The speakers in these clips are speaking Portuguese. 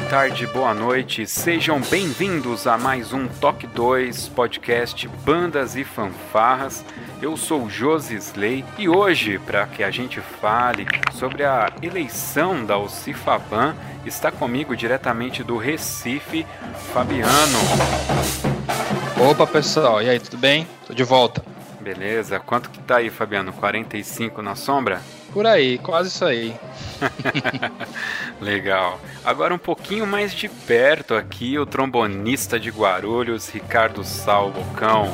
Boa tarde, boa noite, sejam bem-vindos a mais um Toque 2 podcast Bandas e Fanfarras. Eu sou Josi Slay e hoje, para que a gente fale sobre a eleição da Ocifaban, está comigo diretamente do Recife, Fabiano. Opa pessoal, e aí, tudo bem? Tô de volta. Beleza, quanto que tá aí, Fabiano? 45 na sombra? Por aí, quase isso aí. Legal. Agora um pouquinho mais de perto aqui, o trombonista de Guarulhos, Ricardo Salbocão.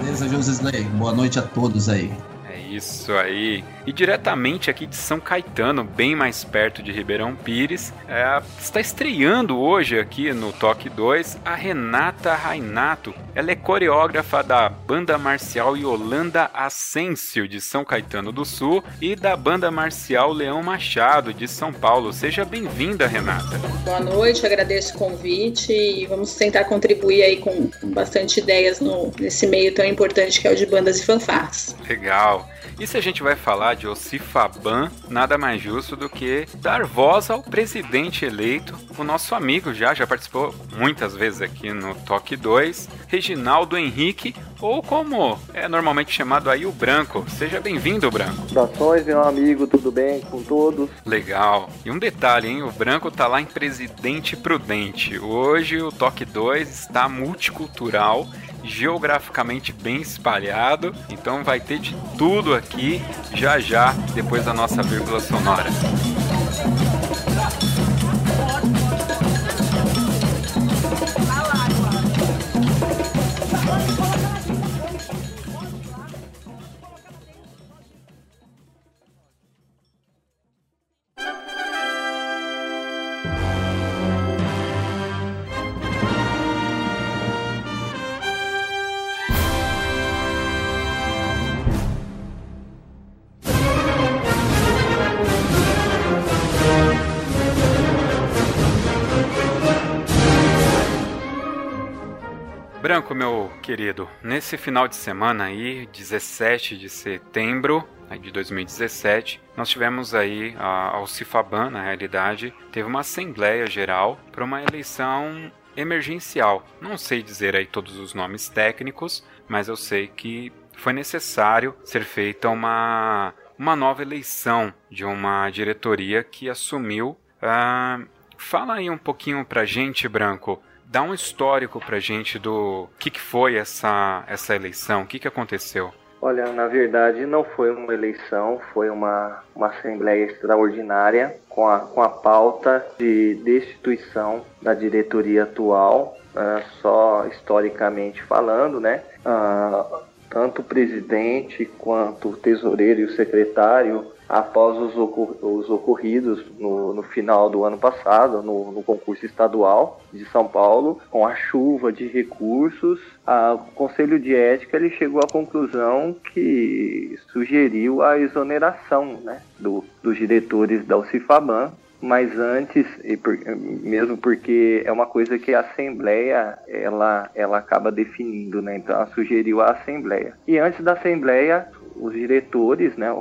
Beleza, José Slay. Boa noite a todos aí. É isso aí. E diretamente aqui de São Caetano, bem mais perto de Ribeirão Pires, é, está estreando hoje aqui no Toque 2 a Renata Rainato. Ela é coreógrafa da banda marcial Yolanda Ascencio de São Caetano do Sul e da banda marcial Leão Machado de São Paulo. Seja bem-vinda, Renata. Boa noite, agradeço o convite e vamos tentar contribuir aí com, com bastante ideias no, nesse meio tão importante que é o de bandas e fanfarras. Legal. E se a gente vai falar de Ocifaban, nada mais justo do que dar voz ao presidente eleito, o nosso amigo já, já participou muitas vezes aqui no Toque 2, Reginaldo Henrique, ou como é normalmente chamado aí o Branco. Seja bem-vindo, Branco. Saudações, meu amigo, tudo bem com todos? Legal. E um detalhe, hein? O Branco tá lá em Presidente Prudente. Hoje o Toque 2 está multicultural geograficamente bem espalhado, então vai ter de tudo aqui já já depois da nossa vírgula sonora. Querido, nesse final de semana aí, 17 de setembro de 2017, nós tivemos aí a Alcifaban, na realidade, teve uma assembleia geral para uma eleição emergencial. Não sei dizer aí todos os nomes técnicos, mas eu sei que foi necessário ser feita uma, uma nova eleição de uma diretoria que assumiu. Uh, fala aí um pouquinho pra gente, Branco, dá um histórico pra gente do que, que foi essa, essa eleição, o que, que aconteceu. Olha, na verdade não foi uma eleição, foi uma, uma assembleia extraordinária com a, com a pauta de destituição da diretoria atual, uh, só historicamente falando, né? Uh, tanto o presidente quanto o tesoureiro e o secretário após os, ocor os ocorridos no, no, final do ano passado, no, no, concurso estadual de São Paulo, com a chuva de recursos, a, o Conselho de Ética ele chegou à conclusão que sugeriu a exoneração né, do, dos diretores da UCIFABAN, mas antes, mesmo porque é uma coisa que a Assembleia ela, ela acaba definindo, né? então ela sugeriu a Assembleia. E antes da Assembleia, os diretores, né,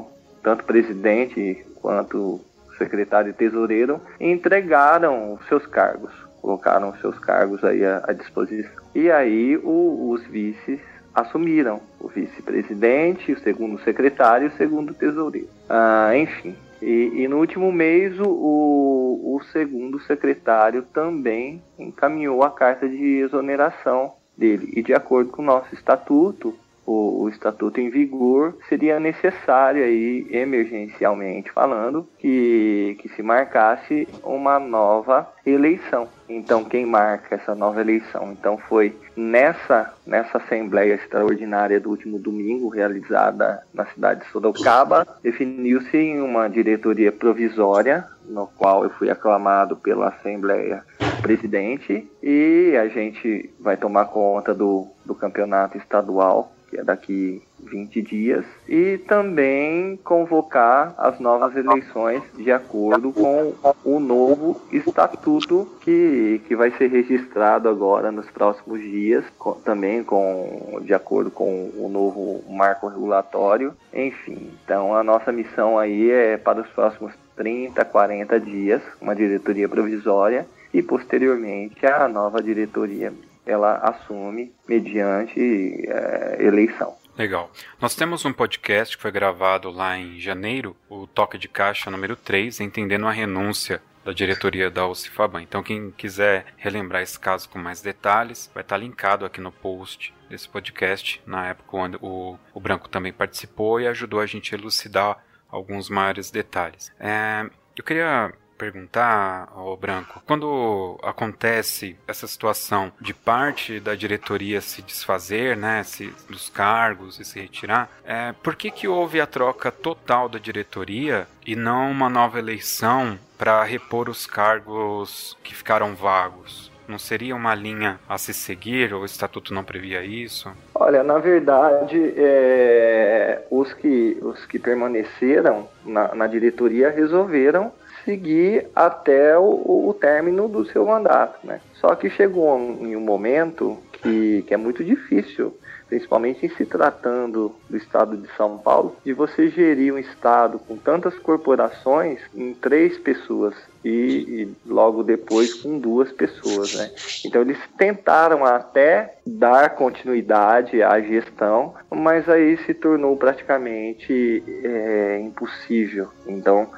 tanto presidente quanto secretário e tesoureiro, entregaram seus cargos, colocaram seus cargos aí à, à disposição. E aí o, os vices assumiram, o vice-presidente, o segundo secretário e o segundo tesoureiro. Ah, enfim, E, e no último mês, o, o segundo secretário também encaminhou a carta de exoneração dele. E de acordo com o nosso estatuto, o, o, estatuto em vigor, seria necessário aí, emergencialmente falando, que, que se marcasse uma nova eleição. Então, quem marca essa nova eleição? Então, foi nessa, nessa Assembleia Extraordinária do último domingo, realizada na cidade de Sorocaba, definiu-se em uma diretoria provisória, no qual eu fui aclamado pela Assembleia Presidente, e a gente vai tomar conta do, do campeonato estadual que é daqui 20 dias, e também convocar as novas eleições de acordo com o novo estatuto que, que vai ser registrado agora nos próximos dias, com, também com, de acordo com o novo marco regulatório. Enfim, então a nossa missão aí é para os próximos 30, 40 dias, uma diretoria provisória e posteriormente a nova diretoria ela assume mediante é, eleição. Legal. Nós temos um podcast que foi gravado lá em janeiro, o Toque de Caixa número 3, Entendendo a Renúncia da diretoria da Ocifaban. Então, quem quiser relembrar esse caso com mais detalhes, vai estar linkado aqui no post desse podcast, na época onde o, o Branco também participou e ajudou a gente a elucidar alguns maiores detalhes. É, eu queria perguntar ao Branco, quando acontece essa situação de parte da diretoria se desfazer, né, se, dos cargos e se retirar, é, por que que houve a troca total da diretoria e não uma nova eleição para repor os cargos que ficaram vagos? Não seria uma linha a se seguir? Ou o estatuto não previa isso? Olha, na verdade, é, os, que, os que permaneceram na, na diretoria resolveram seguir até o, o término do seu mandato, né? Só que chegou em um momento que, que é muito difícil, principalmente em se tratando do estado de São Paulo, de você gerir um estado com tantas corporações em três pessoas e, e, logo depois com duas pessoas, né? Então eles tentaram até dar continuidade à gestão, mas aí se tornou praticamente é, impossível. Então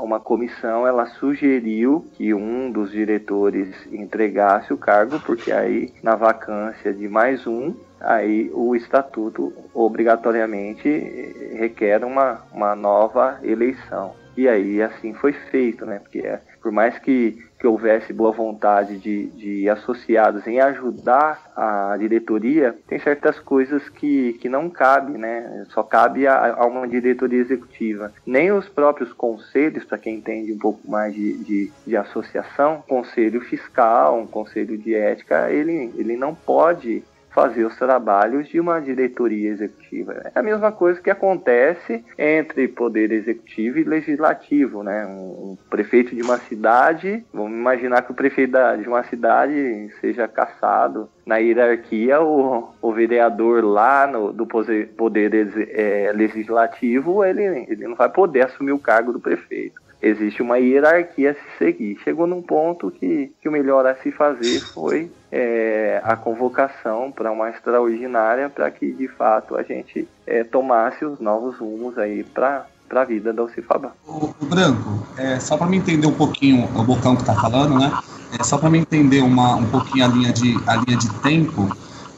uma comissão ela sugeriu que um dos diretores entregasse o cargo, porque aí na vacância de mais um, aí o estatuto obrigatoriamente requer uma, uma nova eleição. E aí assim foi feito, né? Porque é, por mais que que houvesse boa vontade de, de associados em ajudar a diretoria, tem certas coisas que, que não cabe, né? Só cabe a, a uma diretoria executiva. Nem os próprios conselhos, para quem entende um pouco mais de, de, de, associação, conselho fiscal, um conselho de ética, ele, ele não pode fazer os trabalhos de uma diretoria executiva. É a mesma coisa que acontece entre poder executivo e legislativo, né? Um prefeito de uma cidade, vamos imaginar que o prefeito de uma cidade seja caçado na hierarquia, o, o vereador lá no, do poder, poder é, legislativo, ele, ele não vai poder assumir o cargo do prefeito existe uma hierarquia a se seguir. Chegou num ponto que, que o melhor a se fazer foi é, a convocação para uma extraordinária para que de fato a gente é, tomasse os novos rumos aí para para a vida da Alcifabá. O, o Branco, é, só para me entender um pouquinho o Bocão que está falando, né? É, só para me entender uma, um pouquinho a linha de, a linha de tempo,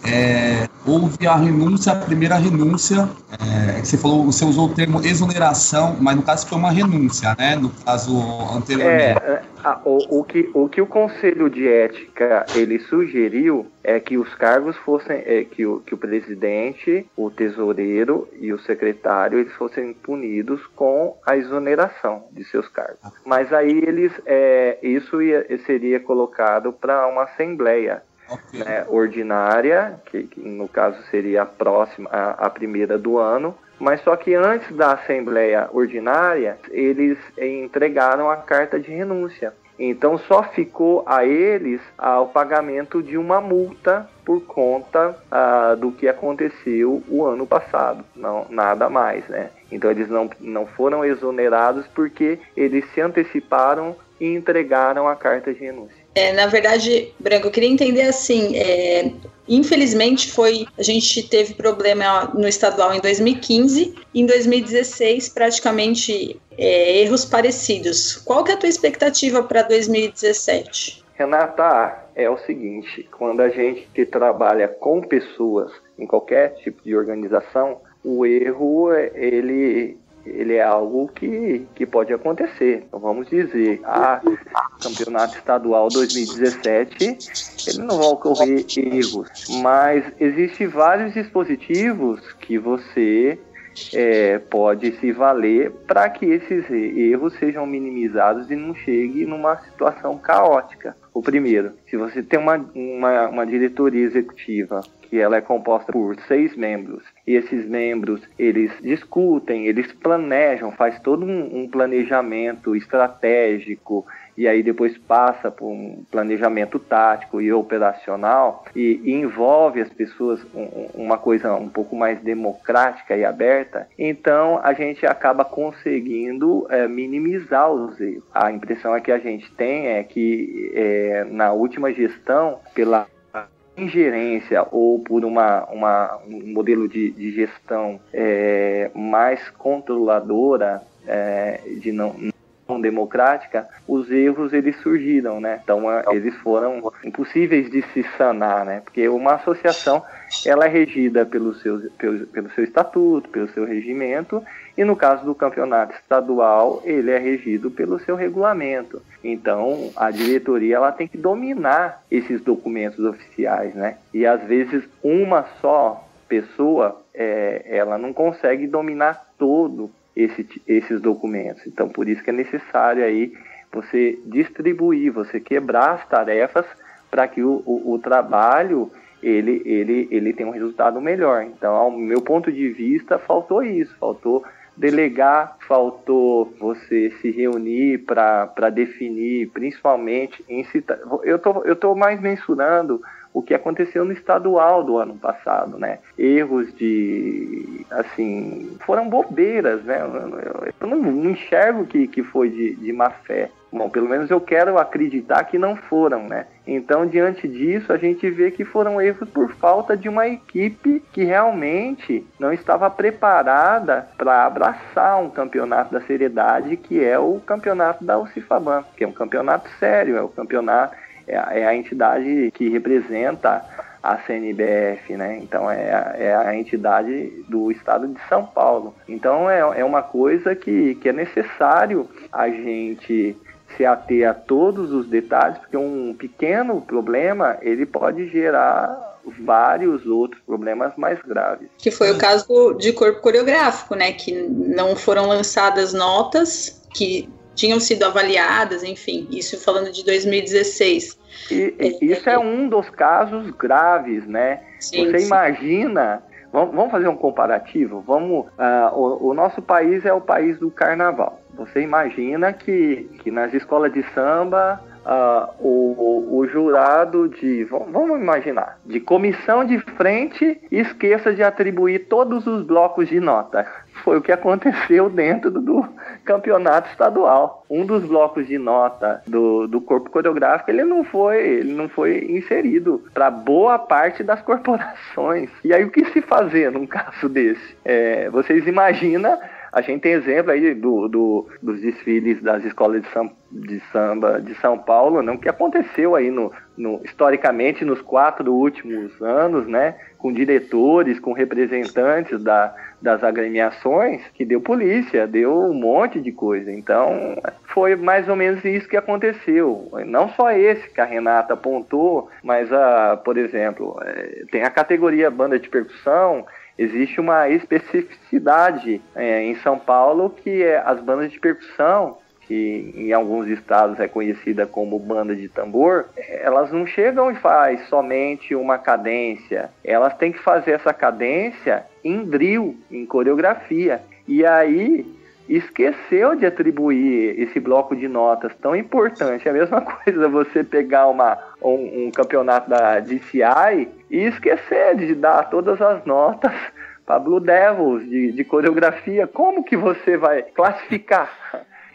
é, houve a renúncia, a primeira renúncia, é, você falou, você usou o termo exoneração, mas no caso foi uma renúncia, né? No caso anteriormente. É, a, o, o, que, o que o Conselho de Ética ele sugeriu é que os cargos fossem, é, que, o, que o presidente, o tesoureiro e o secretário eles fossem punidos com a exoneração de seus cargos. Mas aí eles, é, isso ia, seria colocado para uma assembleia okay. né, ordinária, que, que, no caso seria a próxima, a, a primeira do ano, mas só que antes da Assembleia Ordinária, eles entregaram a carta de renúncia. Então só ficou a eles ah, o pagamento de uma multa por conta ah, do que aconteceu o ano passado, não nada mais, né? Então eles não, não foram exonerados porque eles se anteciparam e entregaram a carta de renúncia. É, na verdade, Branco, eu queria entender assim, é, Infelizmente foi, a gente teve problema no estadual em 2015, em 2016 praticamente é, erros parecidos. Qual que é a tua expectativa para 2017? Renata, é o seguinte, quando a gente trabalha com pessoas em qualquer tipo de organização, o erro ele ele é algo que, que pode acontecer. Então vamos dizer, a campeonato estadual 2017, ele não vai ocorrer erros, mas existem vários dispositivos que você é, pode se valer para que esses erros sejam minimizados e não chegue numa situação caótica. O primeiro, se você tem uma, uma, uma diretoria executiva que ela é composta por seis membros e esses membros eles discutem, eles planejam, faz todo um, um planejamento estratégico e aí depois passa por um planejamento tático e operacional e, e envolve as pessoas um, uma coisa um pouco mais democrática e aberta, então a gente acaba conseguindo é, minimizar os erros. A impressão é que a gente tem é que é, na última gestão, pela ingerência ou por uma, uma um modelo de, de gestão é, mais controladora é, de não, democrática, os erros eles surgiram, né? Então eles foram impossíveis de se sanar, né? Porque uma associação ela é regida pelo seu, pelo, pelo seu estatuto, pelo seu regimento e no caso do campeonato estadual, ele é regido pelo seu regulamento. Então, a diretoria ela tem que dominar esses documentos oficiais, né? E às vezes uma só pessoa, é, ela não consegue dominar todo esse, esses documentos. Então, por isso que é necessário aí você distribuir, você quebrar as tarefas para que o, o, o trabalho ele, ele, ele tenha um resultado melhor. Então, ao meu ponto de vista, faltou isso, faltou delegar, faltou você se reunir para definir, principalmente em citar. Eu tô, eu tô mais mensurando o que aconteceu no estadual do ano passado, né? Erros de, assim, foram bobeiras, né? Eu, eu não, não, enxergo que, que foi de, de má fé. Bom, pelo menos eu quero acreditar que não foram, né? Então, diante disso, a gente vê que foram erros por falta de uma equipe que realmente não estava preparada para abraçar um campeonato da seriedade que é o campeonato da UCIFABAN, que é um campeonato sério, é o campeonato é a, é a entidade que representa a CNBF, né? Então é, é a entidade do estado de São Paulo. Então é, é uma coisa que, que é necessário a gente se ater a todos os detalhes, porque um pequeno problema ele pode gerar vários outros problemas mais graves. Que foi o caso de corpo coreográfico, né? Que não foram lançadas notas que tinham sido avaliadas, enfim, isso falando de 2016. E, é, isso é, é um dos casos graves, né? Sim, Você sim. imagina Vamos, vamos, fazer um comparativo? Vamos, uh, o, o, nosso país é o país do carnaval. Você imagina que, que nas escolas de samba uh, o, o, jurado de, vamos imaginar, de comissão de frente esqueça de atribuir todos os blocos de nota. Foi o que aconteceu dentro do, do campeonato estadual. Um dos blocos de nota do, do corpo coreográfico ele não foi, ele não foi inserido para boa parte das corporações. E aí o que se fazer num caso desse? É, vocês imaginam a gente tem exemplo aí do, do, dos desfiles das escolas de, São, de samba de São Paulo, não, que aconteceu aí no, no, historicamente nos quatro últimos anos, né, com diretores, com representantes da, das agremiações, que deu polícia, deu um monte de coisa. Então, foi mais ou menos isso que aconteceu. Não só esse que a Renata apontou, mas, a, por exemplo, é, tem a categoria banda de percussão, existe uma especificidade é, em São Paulo que é as bandas de percussão que em alguns estados é conhecida como banda de tambor, elas não chegam e faz somente uma cadência, elas têm que fazer essa cadência em drill, em coreografia. E aí esqueceu de atribuir esse bloco de notas tão importante. É a mesma coisa você pegar uma, um, um campeonato da DCI e esquecer de dar todas as notas para Blue Devils de, de coreografia. Como que você vai classificar?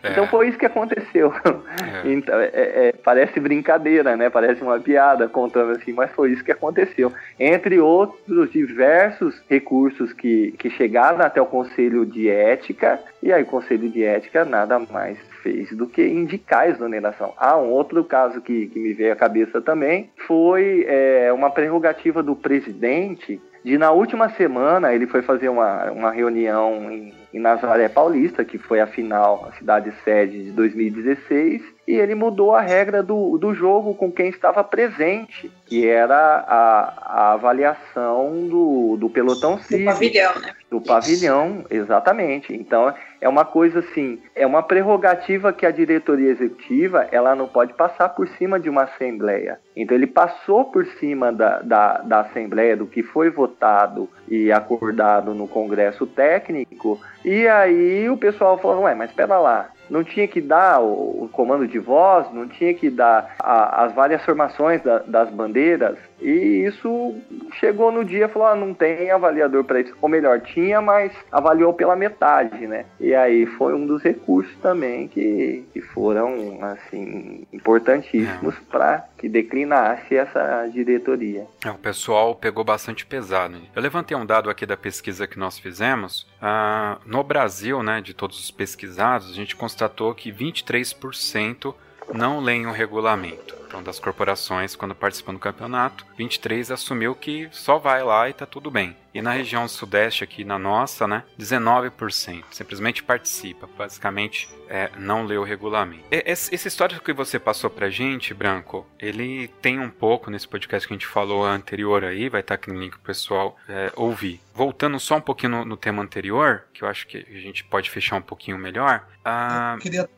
É. Então foi isso que aconteceu. É. Então, é, é, parece brincadeira, né? Parece uma piada contando assim, mas foi isso que aconteceu. Entre outros diversos recursos que, que chegaram até o Conselho de Ética, e aí o Conselho de Ética nada mais fez do que indicar a exoneração. Ah, um outro caso que, que me veio à cabeça também foi é, uma prerrogativa do presidente de na última semana ele foi fazer uma, uma reunião em, em Nazaré Paulista, que foi a final, a cidade sede de 2016, e ele mudou a regra do, do jogo com quem estava presente, que era a, a avaliação do, do pelotão cívico. Do pavilhão, né? Do pavilhão, exatamente. Então, é uma coisa assim, é uma prerrogativa que a diretoria executiva, ela não pode passar por cima de uma assembleia. Então, ele passou por cima da, da, da assembleia, do que foi votado e acordado no congresso técnico, e aí o pessoal falou, ué, mas espera lá, não tinha que dar o, o comando de voz, não tinha que dar a, as várias formações da, das bandeiras. E isso chegou no dia e falou: ah, não tem avaliador para isso. Ou melhor, tinha, mas avaliou pela metade, né? E aí foi um dos recursos também que, que foram assim importantíssimos é. para que declinasse essa diretoria. É, o pessoal pegou bastante pesado. Eu levantei um dado aqui da pesquisa que nós fizemos. Ah, no Brasil, né, de todos os pesquisados, a gente constatou que 23% não leem o regulamento. Então, das corporações, quando participam do campeonato, 23 assumiu que só vai lá e tá tudo bem. E na região sudeste aqui, na nossa, né, 19% simplesmente participa, basicamente é, não lê o regulamento. Esse, esse histórico que você passou pra gente, Branco, ele tem um pouco nesse podcast que a gente falou anterior aí, vai estar tá aqui no link pro pessoal é, ouvir. Voltando só um pouquinho no, no, tema anterior, que eu acho que a gente pode fechar um pouquinho melhor. Ah... Eu queria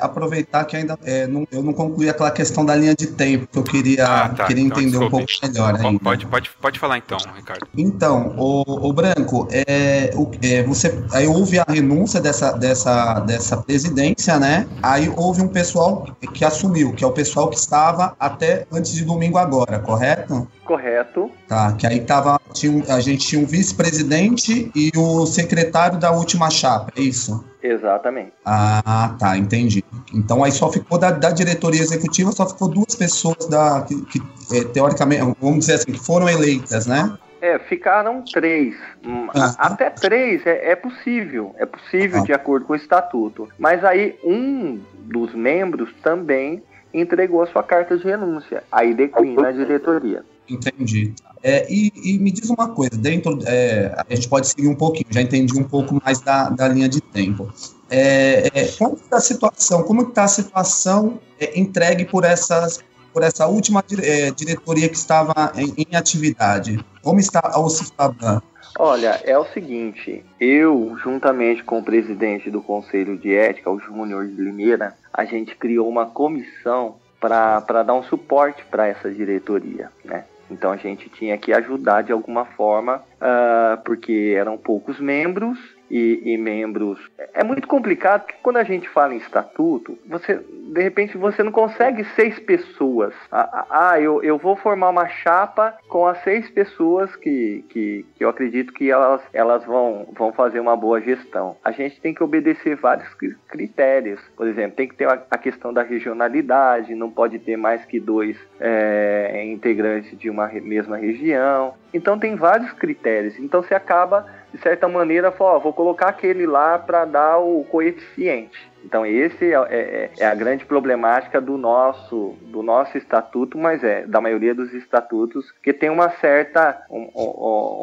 aproveitar que ainda é, não, eu não concluí aquela questão da linha de tempo, que eu queria, ah, tá. queria então, entender desculpe. um pouco melhor. Ainda. Pode, pode, pode falar então, Ricardo. Então, o, o Branco, é, o, é, você, aí houve a renúncia dessa, dessa, dessa presidência, né? Aí houve um pessoal que assumiu, que é o pessoal que estava até antes de domingo agora, correto? Correto. Tá, que aí tava, tinha, a gente tinha um vice-presidente e o secretário da última chapa, é isso? Exatamente. Ah, tá, entendi. Então aí só ficou da, da diretoria executiva, só ficou duas pessoas da, que, que é, teoricamente, vamos dizer assim, que foram eleitas, né? É, ficaram três. Hum, ah. Até três é, é, possível. É possível ah. de acordo com o estatuto. Mas aí um dos membros também entregou a sua carta de renúncia. Aí declina a diretoria. Entendi. É, e, e, me diz uma coisa, dentro é, a gente pode seguir um pouquinho, já entendi um pouco mais da, da linha de tempo. É, é como está a situação? Como está a situação é, entregue por essas por essa última é, diretoria que estava em, em atividade? Como está a OCIFABAN? Olha, é o seguinte, eu, juntamente com o presidente do Conselho de Ética, o Júnior de Limeira, a gente criou uma comissão para dar um suporte para essa diretoria, né? Então a gente tinha que ajudar de alguma forma, uh, porque eram poucos membros e, e, membros. É muito complicado porque quando a gente fala em estatuto, você de repente você não consegue seis pessoas. Ah, ah, ah, eu, eu vou formar uma chapa com as seis pessoas que, que, que eu acredito que elas, elas vão, vão fazer uma boa gestão. A gente tem que obedecer vários critérios. Por exemplo, tem que ter a questão da regionalidade, não pode ter mais que dois é, integrantes de uma mesma região. Então tem vários critérios. Então você acaba de certa maneira, falou, ó, vou colocar aquele lá para dar o coeficiente. Então esse é, é, é, a grande problemática do nosso do nosso estatuto, mas é da maioria dos estatutos que tem uma certa um,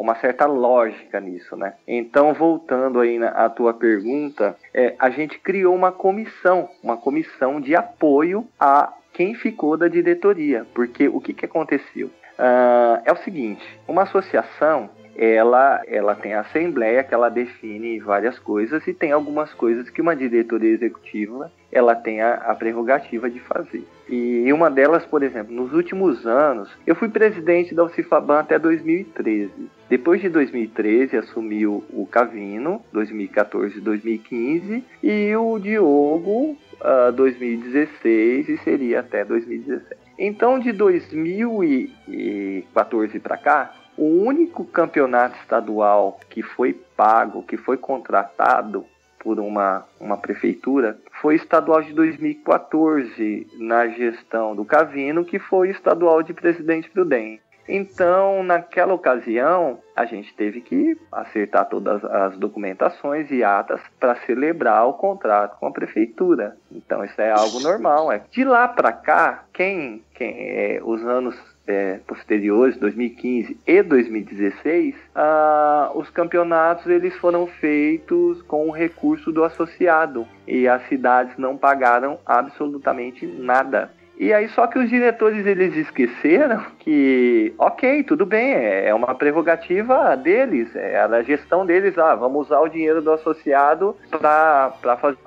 uma certa lógica nisso, né? Então voltando aí na à tua pergunta, é, a gente criou uma comissão, uma comissão de apoio a quem ficou da diretoria, porque o que, que aconteceu? Uh, é o seguinte, uma associação ela, ela tem a assembleia que ela define várias coisas e tem algumas coisas que uma diretoria executiva ela tem a, a prerrogativa de fazer. E uma delas, por exemplo, nos últimos anos, eu fui presidente da UCIFABAN até 2013. Depois de 2013, assumiu o Cavino, 2014 e 2015, e o Diogo, uh, 2016 e seria até 2017. Então, de 2014 para cá, o único campeonato estadual que foi pago, que foi contratado por uma, uma prefeitura foi estadual de 2014, na gestão do Cavino, que foi estadual de Presidente Prudente. Então, naquela ocasião, a gente teve que acertar todas as documentações e atas para celebrar o contrato com a prefeitura. Então, isso é algo normal. É. De lá para cá, quem, quem é, os anos é, posteriores, 2015 e 2016, ah, os campeonatos eles foram feitos com o recurso do associado e as cidades não pagaram absolutamente nada. E aí só que os diretores eles esqueceram que, ok, tudo bem, é, é uma prerrogativa deles, é a gestão deles, ah, vamos usar o dinheiro do associado para fazer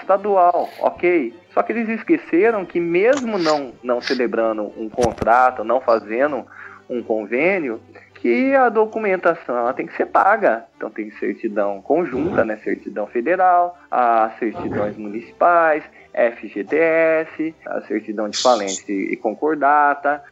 estadual, ok. Só que eles esqueceram que mesmo não, não celebrando um contrato, não fazendo um convênio, que a documentação tem que ser paga. Então tem certidão conjunta, né, certidão federal, as certidões municipais, FGTS, a certidão de falência e concordata,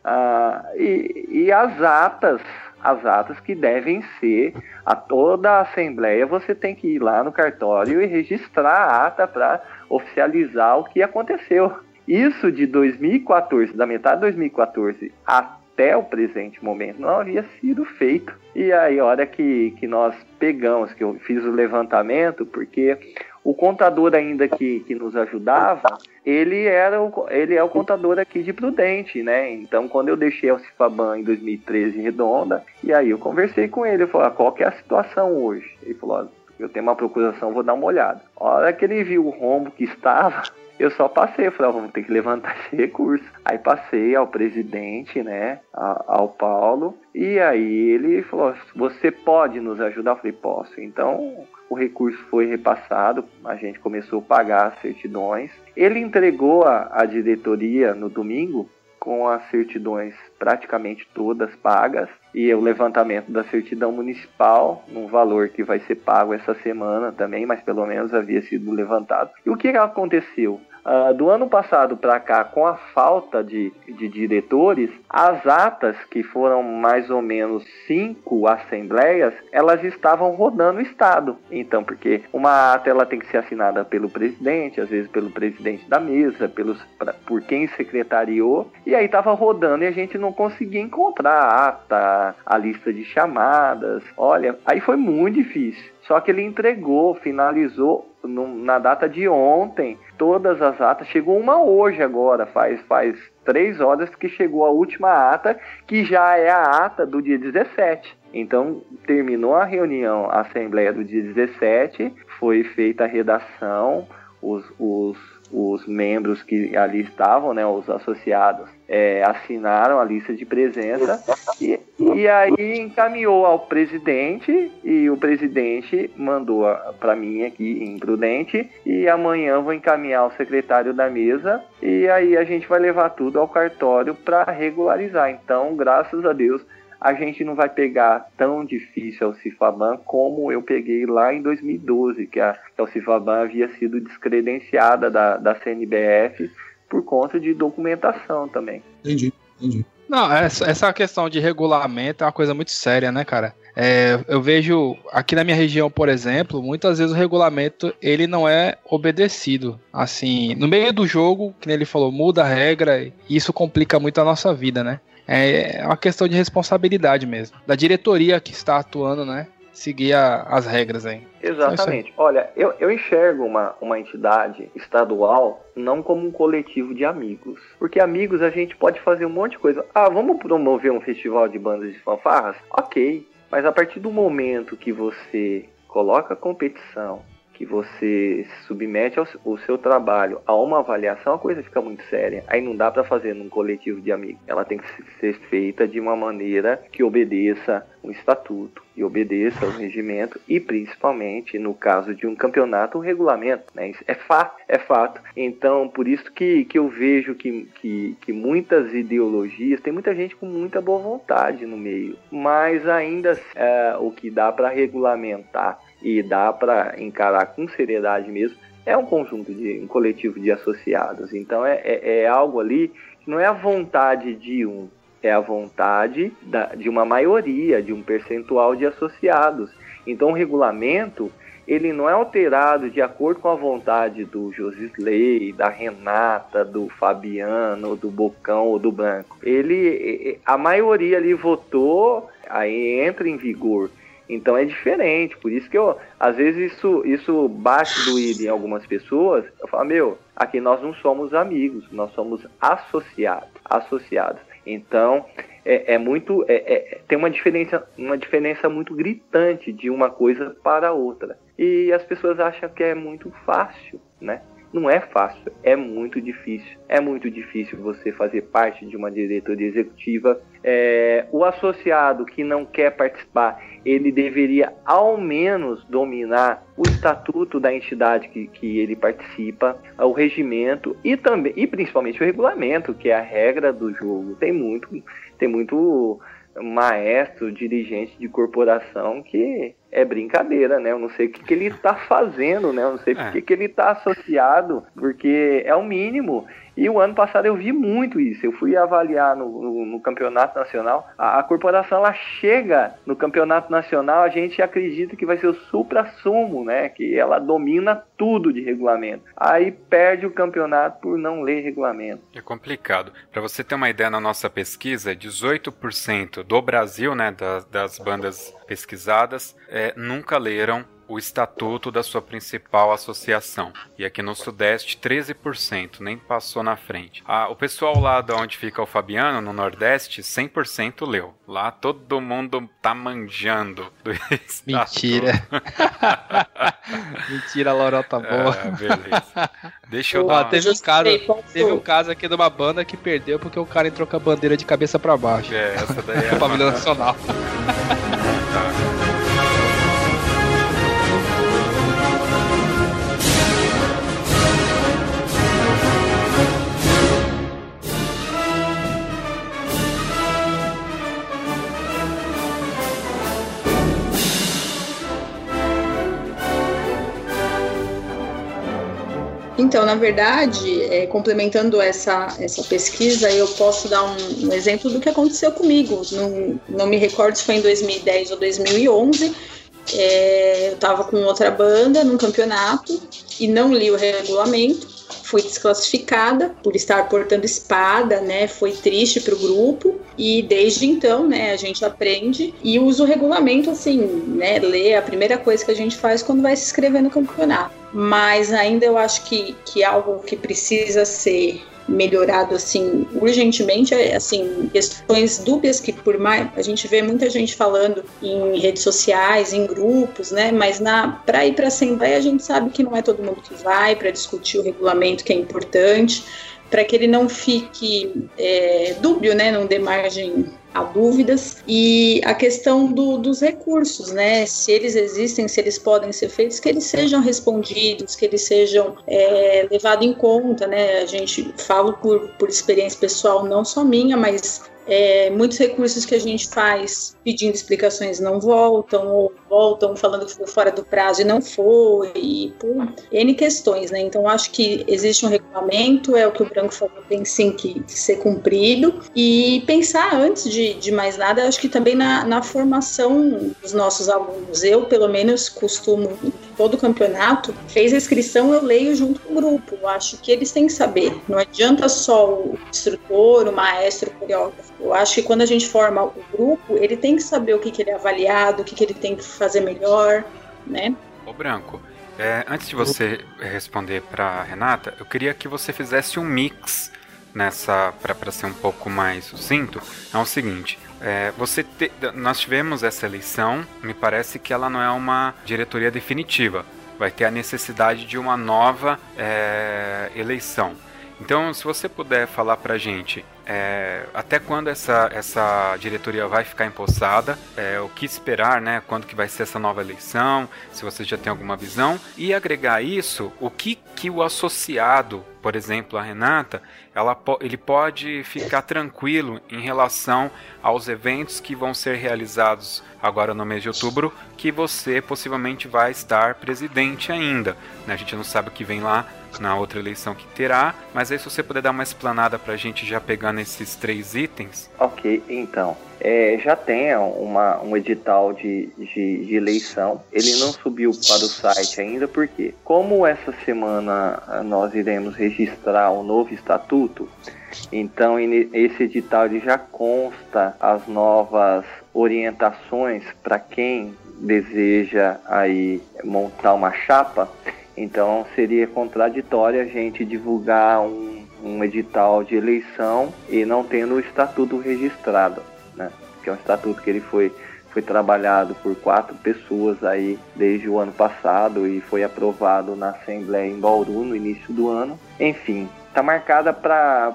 e, e as atas as atas que devem ser a toda a assembleia você tem que ir lá no cartório e registrar a ata para oficializar o que aconteceu. Isso de 2014, da metade de 2014 até o presente momento, não havia sido feito. E aí, a hora que, que nós pegamos, que eu fiz o levantamento, porque o contador ainda que, que nos ajudava, ele era o, ele é o contador aqui de Prudente, né? Então, quando eu deixei o Cifaban em 2013 redonda, e aí eu conversei com ele, eu falei, ah, qual que é a situação hoje? Ele falou, eu tenho uma procuração, vou dar uma olhada. A hora que ele viu o rombo que estava, eu só passei, falei, vamos ter que levantar esse recurso. Aí passei ao presidente, né, ao Paulo, e aí ele falou, você pode nos ajudar? Eu falei, posso. Então, o recurso foi repassado, a gente começou a pagar as certidões. Ele entregou a, a diretoria no domingo com as certidões praticamente todas pagas e o levantamento da certidão municipal, num valor que vai ser pago essa semana também, mas pelo menos havia sido levantado. E o que aconteceu? Uh, do ano passado para cá, com a falta de, de diretores, as atas, que foram mais ou menos cinco assembleias, elas estavam rodando o Estado. Então, porque uma ata ela tem que ser assinada pelo presidente, às vezes pelo presidente da mesa, pelos, pra, por quem secretariou, e aí estava rodando e a gente não conseguia encontrar a ata, a lista de chamadas. Olha, aí foi muito difícil. Só que ele entregou, finalizou no, na data de ontem todas as atas. Chegou uma hoje agora, faz, faz três horas que chegou a última ata, que já é a ata do dia 17. Então, terminou a reunião, a assembleia do dia 17, foi feita a redação, os, os os membros que ali estavam, né, os associados, é, assinaram a lista de presença e, e aí encaminhou ao presidente e o presidente mandou para mim aqui em Prudente e amanhã vou encaminhar ao secretário da mesa e aí a gente vai levar tudo ao cartório para regularizar. Então, graças a Deus, a gente não vai pegar tão difícil o Cifaban como eu peguei lá em 2012, que a, que a Cifaban havia sido descredenciada da, da CNBF por conta de documentação também. Entendi, entendi. Não, essa, essa questão de regulamento é uma coisa muito séria, né, cara? É, eu vejo aqui na minha região, por exemplo, muitas vezes o regulamento ele não é obedecido. Assim, no meio do jogo, que ele falou, muda a regra e isso complica muito a nossa vida, né? É, é uma questão de responsabilidade mesmo. Da diretoria que está atuando, né? Seguir a, as regras aí. Exatamente. Aí. Olha, eu, eu enxergo uma, uma entidade estadual não como um coletivo de amigos. Porque amigos a gente pode fazer um monte de coisa. Ah, vamos promover um festival de bandas de fanfarras? Ok. Mas a partir do momento que você coloca competição, que você submete ao, o seu trabalho a uma avaliação, a coisa fica muito séria. Aí não dá para fazer num coletivo de amigos. Ela tem que ser feita de uma maneira que obedeça o estatuto e obedeça o regimento e principalmente no caso de um campeonato o regulamento, né? Isso é fato, é fato. Então por isso que, que eu vejo que, que, que muitas ideologias tem muita gente com muita boa vontade no meio, mas ainda é, o que dá para regulamentar e dá para encarar com seriedade mesmo, é um conjunto de um coletivo de associados. Então é, é, é algo ali que não é a vontade de um, é a vontade da, de uma maioria, de um percentual de associados. Então o regulamento ele não é alterado de acordo com a vontade do Josisley, da Renata, do Fabiano, do Bocão ou do Branco. Ele, a maioria ali votou, aí entra em vigor. Então é diferente, por isso que eu, às vezes isso, isso bate doído em algumas pessoas. Eu falo, meu, aqui nós não somos amigos, nós somos associados, associados. Então é, é muito, é, é, tem uma diferença, uma diferença muito gritante de uma coisa para outra. E as pessoas acham que é muito fácil, né? Não é fácil, é muito difícil. É muito difícil você fazer parte de uma diretoria executiva. É, o associado que não quer participar, ele deveria ao menos dominar o estatuto da entidade que, que ele participa, o regimento e também e principalmente o regulamento, que é a regra do jogo. Tem muito, tem muito maestro, dirigente de corporação que é brincadeira, né? Eu não sei o que, que ele está fazendo, né? Eu não sei é. que, que ele está associado, porque é o mínimo. E o ano passado eu vi muito isso. Eu fui avaliar no, no, no campeonato nacional. A, a, corporação ela chega no campeonato nacional, a gente acredita que vai ser o supra-sumo, né? Que ela domina tudo de regulamento. Aí perde o campeonato por não ler regulamento. É complicado. Para você ter uma ideia, na nossa pesquisa, 18% do Brasil, né, das, das bandas pesquisadas, é, nunca leram o estatuto da sua principal associação. E aqui no Sudeste, 13%, nem passou na frente. Ah, o pessoal lá de onde fica o Fabiano, no Nordeste, 100% leu. Lá todo mundo tá manjando do estatuto. Mentira. Mentira, lorota tá boa. É, beleza. Deixa eu Pô, dar... teve um caso, teve um caso aqui de uma banda que perdeu porque o cara entrou com a bandeira de cabeça para baixo. É, essa daí é. o pavilhão nacional. Então, na verdade, é, complementando essa, essa pesquisa, eu posso dar um, um exemplo do que aconteceu comigo. Não, não me recordo se foi em 2010 ou 2011. É, eu estava com outra banda num campeonato e não li o regulamento. Fui desclassificada por estar portando espada, né? Foi triste para o grupo e desde então, né, a gente aprende e usa o regulamento assim, né? Ler a primeira coisa que a gente faz quando vai se inscrever no campeonato mas ainda eu acho que, que algo que precisa ser melhorado assim urgentemente é, assim questões dúbias que por mais a gente vê muita gente falando em redes sociais em grupos né mas na para ir para a assembleia a gente sabe que não é todo mundo que vai para discutir o regulamento que é importante para que ele não fique é, dúbio né não dê margem há dúvidas. E a questão do, dos recursos, né? Se eles existem, se eles podem ser feitos, que eles sejam respondidos, que eles sejam é, levados em conta, né? A gente fala por, por experiência pessoal, não só minha, mas é, muitos recursos que a gente faz pedindo explicações não voltam, ou voltam falando que foi fora do prazo e não foi, e por N questões, né? Então, acho que existe um regulamento, é o que o Branco falou, tem sim que, que ser cumprido, e pensar antes de, de mais nada, acho que também na, na formação dos nossos alunos. Eu, pelo menos, costumo, todo campeonato, fez a inscrição, eu leio junto com o grupo. Acho que eles têm que saber. Não adianta só o instrutor, o maestro, o coreógrafo eu acho que quando a gente forma o grupo, ele tem que saber o que, que ele é avaliado, o que, que ele tem que fazer melhor, né? Ô Branco, é, antes de você responder para Renata, eu queria que você fizesse um mix nessa para ser um pouco mais sucinto. É o seguinte: é, você te, nós tivemos essa eleição, me parece que ela não é uma diretoria definitiva. Vai ter a necessidade de uma nova é, eleição. Então, se você puder falar para a gente é, até quando essa, essa diretoria vai ficar empossada, é, o que esperar, né? Quando que vai ser essa nova eleição, se você já tem alguma visão, e agregar isso, o que, que o associado, por exemplo, a Renata, ela, ele pode ficar tranquilo em relação aos eventos que vão ser realizados agora no mês de outubro, que você possivelmente vai estar presidente ainda. Né? A gente não sabe o que vem lá na outra eleição que terá, mas aí se você puder dar uma explanada para a gente já pegando nesses três itens? Ok, então. É, já tem uma, um edital de, de, de, eleição. Ele não subiu para o site ainda, porque como essa semana nós iremos registrar o novo estatuto, então esse edital já consta as novas orientações para quem deseja aí montar uma chapa. Então seria contraditório a gente divulgar um, um edital de eleição e não tendo o estatuto registrado, né? Que é um estatuto que ele foi foi trabalhado por quatro pessoas aí desde o ano passado e foi aprovado na Assembleia em Bauru no início do ano. Enfim, está marcada para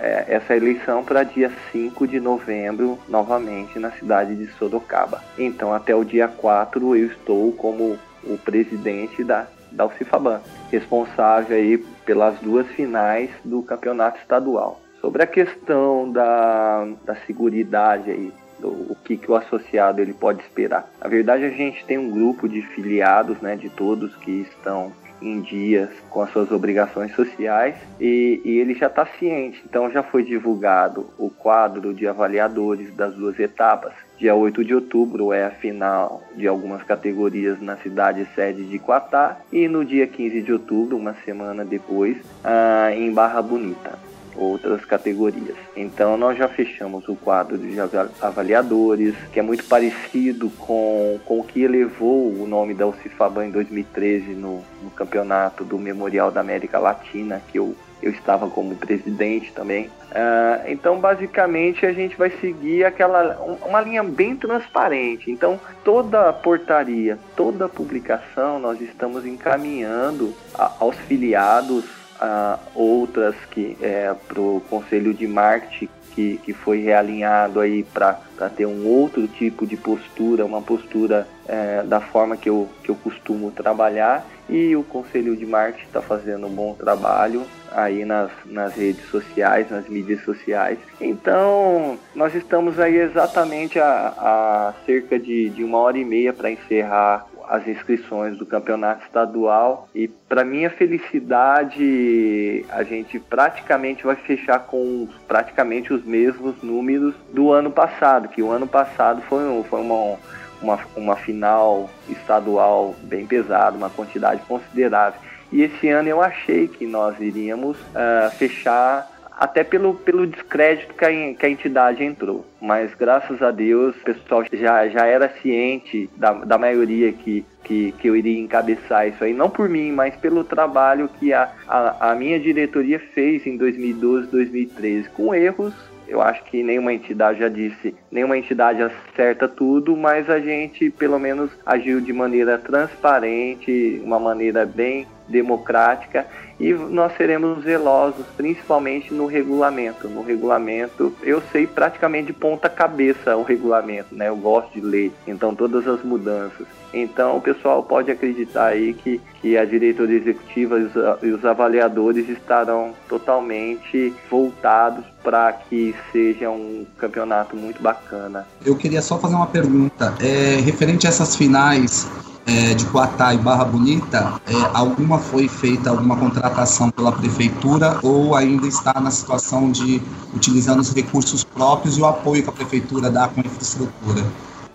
é, essa eleição para dia 5 de novembro, novamente na cidade de Sorocaba. Então, até o dia 4 eu estou como o presidente da da Alcifaban, responsável aí pelas duas finais do campeonato estadual. Sobre a questão da, da seguridade aí, do, o que, que o associado ele pode esperar. Na verdade, a gente tem um grupo de filiados, né, de todos que estão em dias com as suas obrigações sociais e, e ele já está ciente. Então já foi divulgado o quadro de avaliadores das duas etapas. Dia 8 de outubro é a final de algumas categorias na cidade sede de Quatá e no dia 15 de outubro, uma semana depois, ah, em Barra Bonita outras categorias. Então nós já fechamos o quadro de avaliadores, que é muito parecido com, com o que elevou o nome da Ucifaban em 2013 no, no campeonato do Memorial da América Latina, que eu eu estava como presidente também. Uh, então, basicamente, a gente vai seguir aquela uma linha bem transparente. Então, toda portaria, toda publicação, nós estamos encaminhando a, aos filiados uh, outras que é, para o Conselho de Marketing que, que foi realinhado aí para ter um outro tipo de postura, uma postura é, da forma que eu, que eu costumo trabalhar e o Conselho de Marketing está fazendo um bom trabalho aí nas, nas redes sociais, nas mídias sociais. Então, nós estamos aí exatamente a, a cerca de, de uma hora e meia para encerrar as inscrições do campeonato estadual e para minha felicidade a gente praticamente vai fechar com praticamente os mesmos números do ano passado, que o ano passado foi, foi uma, uma, uma final estadual bem pesada, uma quantidade considerável. E esse ano eu achei que nós iríamos uh, fechar até pelo, pelo descrédito que a, que a entidade entrou. Mas graças a Deus o pessoal já, já era ciente da, da maioria que, que, que eu iria encabeçar isso aí, não por mim, mas pelo trabalho que a, a, a minha diretoria fez em 2012, 2013, com erros eu acho que nenhuma entidade já disse, nenhuma entidade acerta tudo, mas a gente pelo menos agiu de maneira transparente, uma maneira bem democrática e nós seremos zelosos, principalmente no regulamento. No regulamento, eu sei praticamente de ponta cabeça o regulamento, né? Eu gosto de ler, então todas as mudanças. Então o pessoal pode acreditar aí que, que a diretoria executiva e os, e os avaliadores estarão totalmente voltados para que seja um campeonato muito bacana. Eu queria só fazer uma pergunta. É, referente a essas finais é, de Coatá e Barra Bonita, é, alguma foi feita alguma contratação pela prefeitura ou ainda está na situação de utilizando os recursos próprios e o apoio que a prefeitura dá com a infraestrutura?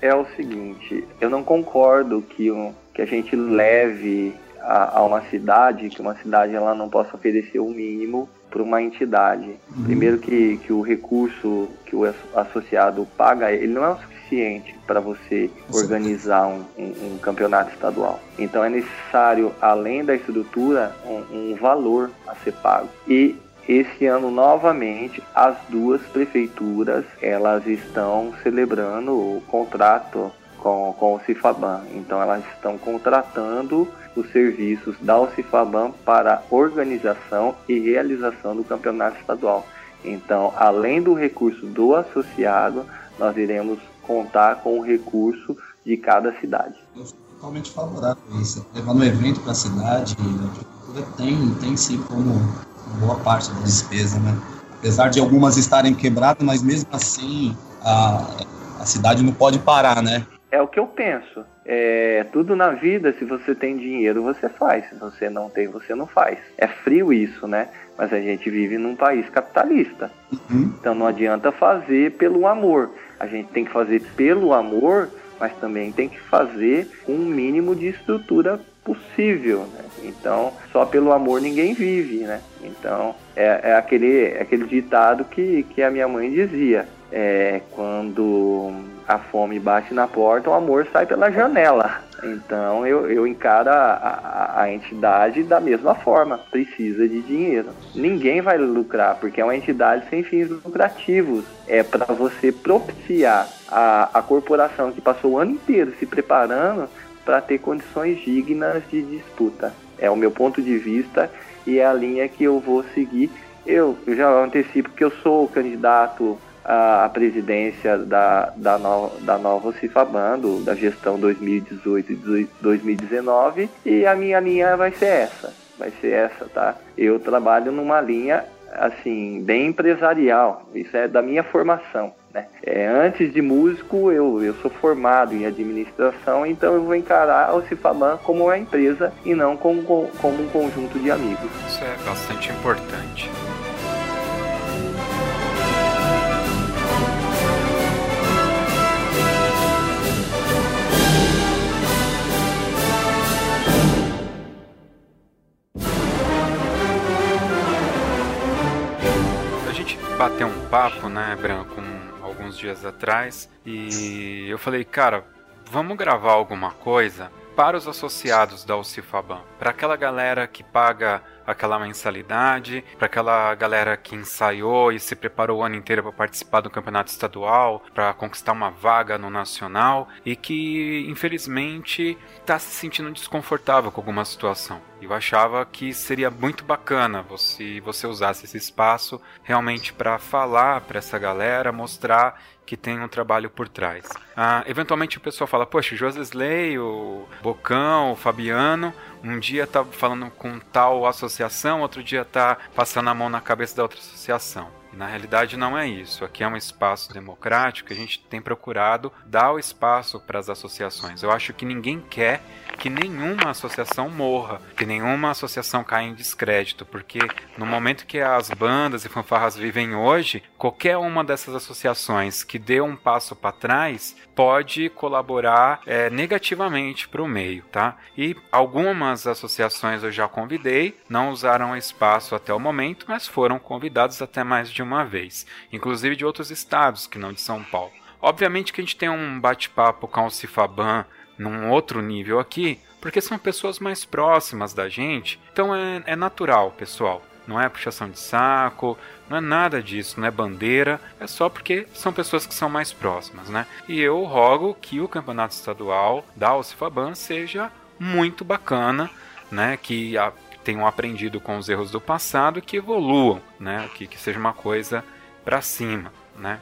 É o seguinte, eu não concordo que, um, que a gente leve a, a, uma cidade, que uma cidade ela não possa oferecer o mínimo para uma entidade. Uhum. Primeiro que, que o recurso que o associado paga, ele não é o suficiente para você organizar um, um, um, campeonato estadual. Então é necessário, além da estrutura, um, um valor a ser pago. E esse ano novamente as duas prefeituras elas estão celebrando o contrato com, com o Cifaban. Então elas estão contratando os serviços da Cifaban para organização e realização do campeonato estadual. Então, além do recurso do associado, nós iremos contar com o recurso de cada cidade. Eu sou totalmente favorável a isso. Levando um evento para a cidade, a prefeitura tem, tem sim como boa parte da despesa, né? Apesar de algumas estarem quebradas, mas mesmo assim a, a cidade não pode parar, né? é o que eu penso. É, tudo na vida, se você tem dinheiro, você faz. Se você não tem, você não faz. É frio isso, né? Mas a gente vive num país capitalista. Uhum. Então não adianta fazer pelo amor. A gente tem que fazer pelo amor, mas também tem que fazer com um mínimo de estrutura possível. Né? Então, só pelo amor ninguém vive, né? Então, é, é aquele, é aquele ditado que, que a minha mãe dizia. É, quando a fome bate na porta, o amor sai pela janela. Então eu, eu encaro a, a, a, entidade da mesma forma, precisa de dinheiro. Ninguém vai lucrar, porque é uma entidade sem fins lucrativos. É para você propiciar a, a corporação que passou o ano inteiro se preparando para ter condições dignas de disputa. É o meu ponto de vista e é a linha que eu vou seguir. Eu, eu já antecipo que eu sou candidato à presidência da, da, no, da nova Cifabando, da gestão 2018 e 2019, e a minha linha vai ser essa. Vai ser essa, tá? Eu trabalho numa linha assim, bem empresarial. Isso é da minha formação. Né? É, antes de músico, eu, eu sou formado em administração, então eu vou encarar o Cifaban como uma empresa e não como, como um conjunto de amigos. Isso é bastante importante. Bateu um papo, né, Branco, alguns dias atrás e eu falei, cara, vamos gravar alguma coisa para os associados da Ucifaban, para aquela galera que paga aquela mensalidade, para aquela galera que ensaiou e se preparou o ano inteiro para participar do campeonato estadual, para conquistar uma vaga no nacional e que infelizmente está se sentindo desconfortável com alguma situação. Eu achava que seria muito bacana você você usasse esse espaço realmente para falar para essa galera, mostrar que tem um trabalho por trás. Ah, eventualmente o pessoal fala, poxa, Josesley, o Bocão, o Fabiano, um dia tá falando com tal associação, outro dia tá passando a mão na cabeça da outra associação. E na realidade não é isso. Aqui é um espaço democrático, a gente tem procurado dar o espaço para as associações. Eu acho que ninguém quer que nenhuma associação morra, que nenhuma associação caia em descrédito, porque no momento que as bandas e fanfarras vivem hoje, qualquer uma dessas associações que dê um passo para trás pode colaborar é, negativamente para o meio, tá? E algumas associações eu já convidei, não usaram espaço até o momento, mas foram convidados até mais de uma vez, inclusive de outros estados que não de São Paulo. Obviamente que a gente tem um bate-papo com o Cifaban num outro nível aqui, porque são pessoas mais próximas da gente, então é, é natural, pessoal. Não é puxação de saco, não é nada disso, não é bandeira, é só porque são pessoas que são mais próximas, né? E eu rogo que o campeonato estadual da Alcifaban seja muito bacana, né? Que a, tenham aprendido com os erros do passado que evoluam, né? Que, que seja uma coisa para cima, né?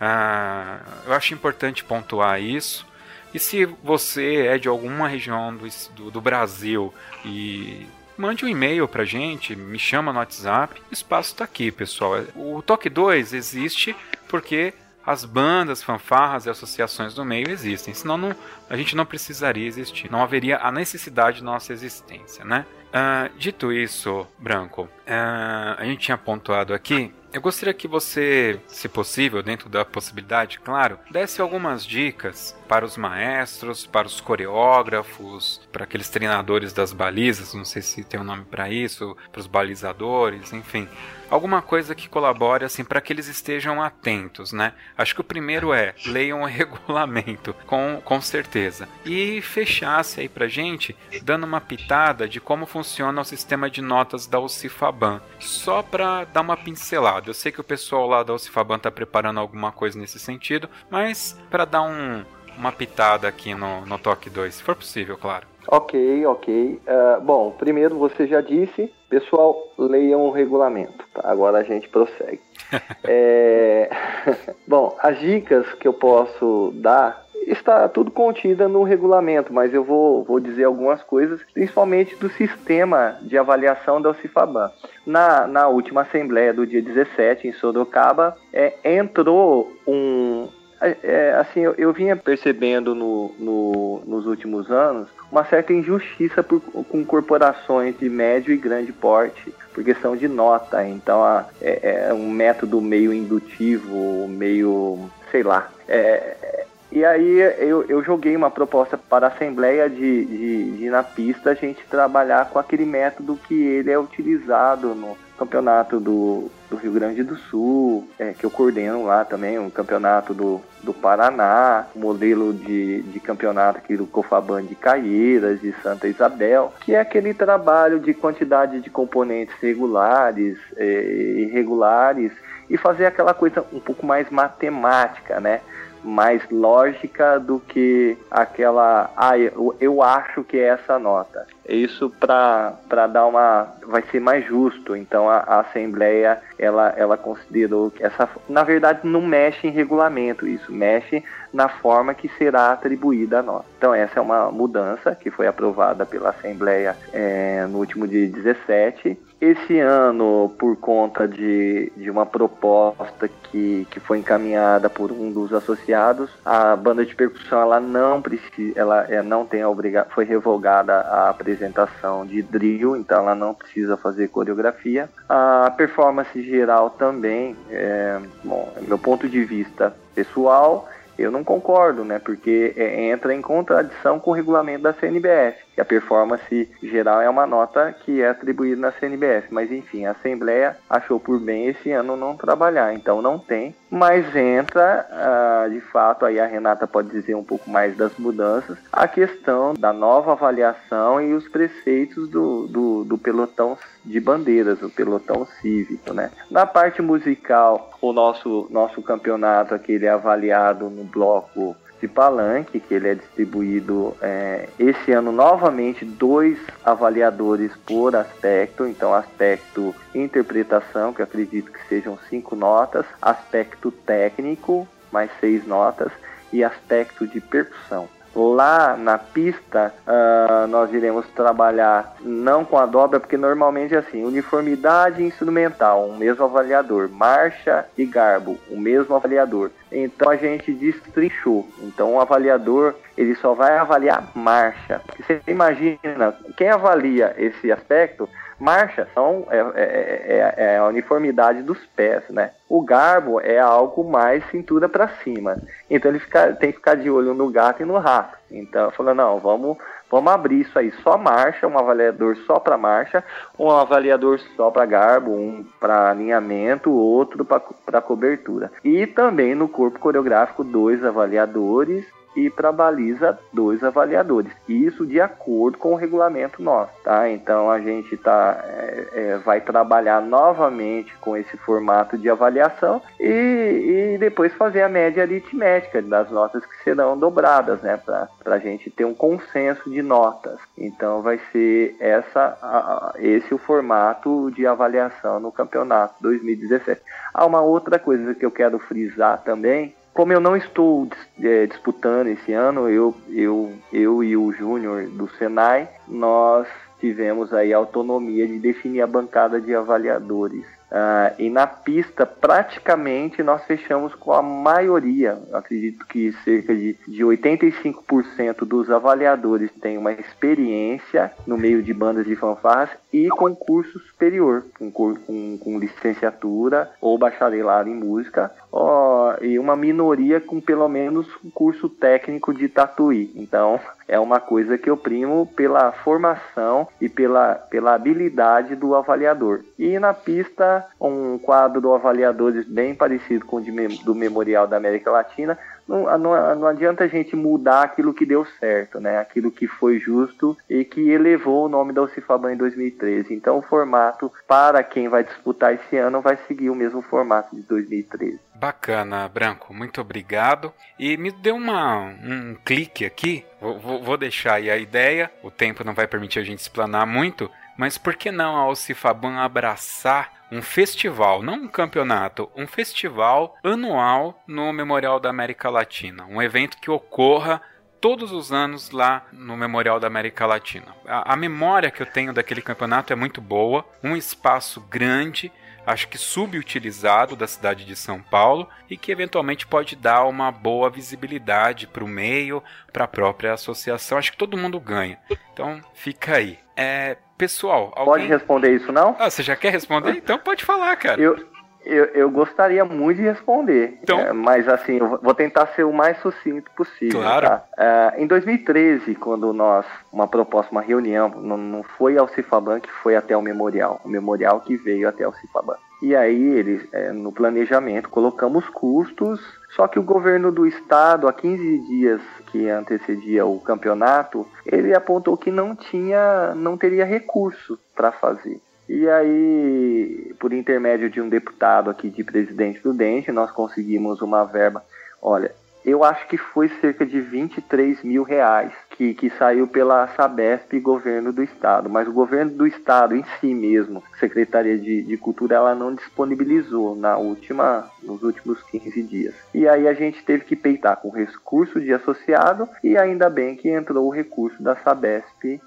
Ah, eu acho importante pontuar isso e se você é de alguma região do, do, do Brasil e mande um e-mail pra gente, me chama no WhatsApp. O espaço está aqui, pessoal. O Toque 2 existe porque as bandas, fanfarras e associações do meio existem. Senão não, a gente não precisaria existir. Não haveria a necessidade de nossa existência, né? Uh, dito isso, Branco, uh, a gente tinha pontuado aqui eu gostaria que você, se possível, dentro da possibilidade, claro, desse algumas dicas para os maestros, para os coreógrafos, para aqueles treinadores das balizas, não sei se tem um nome para isso, para os balizadores, enfim, alguma coisa que colabore assim para que eles estejam atentos, né? Acho que o primeiro é leiam o regulamento, com, com certeza. E fechasse aí pra gente dando uma pitada de como funciona o sistema de notas da Ocifaban, só para dar uma pincelada. Eu sei que o pessoal lá da Ocifaban tá preparando alguma coisa nesse sentido, mas para dar um, uma pitada aqui no, no Toque 2, se for possível, claro. Ok, ok. Uh, bom, primeiro você já disse, pessoal, leiam o regulamento. Tá? Agora a gente prossegue. é... bom, as dicas que eu posso dar está tudo contida no regulamento, mas eu vou, vou dizer algumas coisas, principalmente do sistema de avaliação da Cifaban. Na, na última assembleia do dia 17 em Sorocaba, é, entrou um, é, assim, eu, eu, vinha percebendo no, no, nos últimos anos uma certa injustiça por, com corporações de médio e grande porte por questão de nota. Então a, é, é, um método meio indutivo, meio, sei lá. É, e aí eu, eu joguei uma proposta para a Assembleia de, de, de, na pista a gente trabalhar com aquele método que ele é utilizado no campeonato do, do Rio Grande do Sul, é, que eu coordeno lá também, um campeonato do, do Paraná, modelo de, de campeonato aqui do Cofaban de Caieiras, de Santa Isabel, que é aquele trabalho de quantidade de componentes regulares é, irregulares e fazer aquela coisa um pouco mais matemática, né? Mais lógica do que aquela, ah, eu, eu acho que é essa nota. Isso para dar uma, vai ser mais justo. Então a, a, Assembleia ela, ela considerou que essa, na verdade não mexe em regulamento, isso mexe na forma que será atribuída a nota. Então essa é uma mudança que foi aprovada pela Assembleia é, no último dia 17 esse ano, por conta de, de uma proposta que, que foi encaminhada por um dos associados, a banda de percussão ela não precisa, ela é, não tem a obrigação, foi revogada a apresentação de drill, então ela não precisa fazer coreografia. A performance geral também, é, bom, meu ponto de vista pessoal, eu não concordo, né? Porque é, entra em contradição com o regulamento da CNBF, que a performance geral é uma nota que é atribuída na CNBF. Mas enfim, a Assembleia achou por bem esse ano não trabalhar, então não tem. Mas entra, uh, de fato, aí a Renata pode dizer um pouco mais das mudanças, a questão da nova avaliação e os preceitos do, do, do pelotão de bandeiras, o pelotão cívico, né? Na parte musical, o nosso, nosso campeonato aqui ele é avaliado no bloco de palanque, que ele é distribuído é, esse ano novamente dois avaliadores por aspecto, então aspecto interpretação, que acredito que sejam cinco notas, aspecto técnico, mais seis notas, e aspecto de percussão. Lá na pista, uh, nós iremos trabalhar não com a dobra, porque normalmente é assim: uniformidade instrumental, um mesmo avaliador, marcha e garbo, o mesmo avaliador. Então a gente destrinchou. Então o avaliador ele só vai avaliar marcha. Você imagina quem avalia esse aspecto Marcha são, é, é, é, é, a uniformidade dos pés, né? O garbo é algo mais cintura para cima. Então ele fica, tem que ficar de olho no gato e no rato. Então falou, não, vamos, vamos abrir isso aí, só marcha, um avaliador só para marcha, um avaliador só para garbo, um para alinhamento, outro para cobertura. E também no corpo coreográfico, dois avaliadores e para baliza dois avaliadores. Isso de acordo com o regulamento nosso, tá? Então a gente tá, é, é, vai trabalhar novamente com esse formato de avaliação e, e, depois fazer a média aritmética das notas que serão dobradas, né? Para a gente ter um consenso de notas. Então vai ser essa, a, esse o formato de avaliação no campeonato 2017. Há uma outra coisa que eu quero frisar também como eu não estou é, disputando esse ano, eu, eu, eu e o Júnior do Senai, nós tivemos aí a autonomia de definir a bancada de avaliadores. Uh, e na pista, praticamente, nós fechamos com a maioria. Acredito que cerca de, de 85% dos avaliadores têm uma experiência no meio de bandas de fanfarras e concurso superior, com, com, com licenciatura ou bacharelado em música, ó, e uma minoria com pelo menos um curso técnico de tatuí. Então, é uma coisa que eu primo pela formação e pela, pela habilidade do avaliador. E na pista, um quadro do avaliadores bem parecido com o de, do Memorial da América Latina, não, não, não, adianta a gente mudar aquilo que deu certo, né? Aquilo que foi justo e que elevou o nome da Ucifaban em 2013. Então o formato para quem vai disputar esse ano vai seguir o mesmo formato de 2013. Bacana, Branco, muito obrigado. E me deu uma, um clique aqui, vou, vou deixar aí a ideia, o tempo não vai permitir a gente explanar muito, mas por que não a Alcifaban abraçar um festival, não um campeonato, um festival anual no Memorial da América Latina, um evento que ocorra todos os anos lá no Memorial da América Latina. A, a memória que eu tenho daquele campeonato é muito boa, um espaço grande, acho que subutilizado da cidade de São Paulo e que eventualmente pode dar uma boa visibilidade para o meio, para a própria associação. Acho que todo mundo ganha. Então fica aí. É, pessoal, alguém... pode responder isso não? Ah, você já quer responder? Então pode falar, cara. Eu, eu, eu gostaria muito de responder, então... É, mas assim, eu vou tentar ser o mais sucinto possível. Claro. Tá? É, em 2013, quando nós, uma proposta, uma reunião, não, não foi ao Cifaban que foi até o memorial, o memorial que veio até o Cifaban. E aí, eles, é, no planejamento, colocamos custos, só que o governo do estado, há 15 dias que antecedia o campeonato, ele apontou que não tinha, não teria recurso para fazer. E aí, por intermédio de um deputado aqui de Presidente Prudente, nós conseguimos uma verba. Olha, eu acho que foi cerca de 23 mil reais que, que saiu pela Sabesp governo do estado, mas o governo do estado em si mesmo, Secretaria de, de Cultura, ela não disponibilizou na última, nos últimos 15 dias. E aí a gente teve que peitar com recurso de associado e ainda bem que entrou o recurso da Sabesp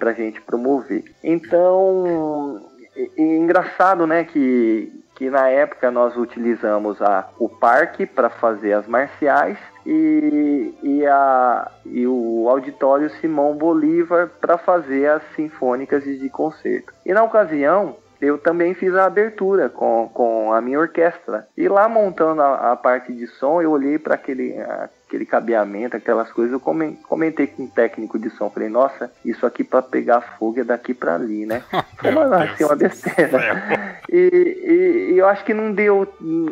para a gente promover. Então, é, engraçado, né, que que na época nós utilizamos a, o parque para fazer as marciais e, e, a, e o auditório Simão Bolívar para fazer as sinfônicas de concerto. E na ocasião, eu também fiz a abertura com, com a minha orquestra. E lá montando a, a parte de som, eu olhei para aquele, aquele cabeamento, aquelas coisas. Eu comentei com o técnico de som. Falei, nossa, isso aqui para pegar fogo é daqui para ali, né? Foi uma, assim, uma besteira. E, e, e, eu acho que não deu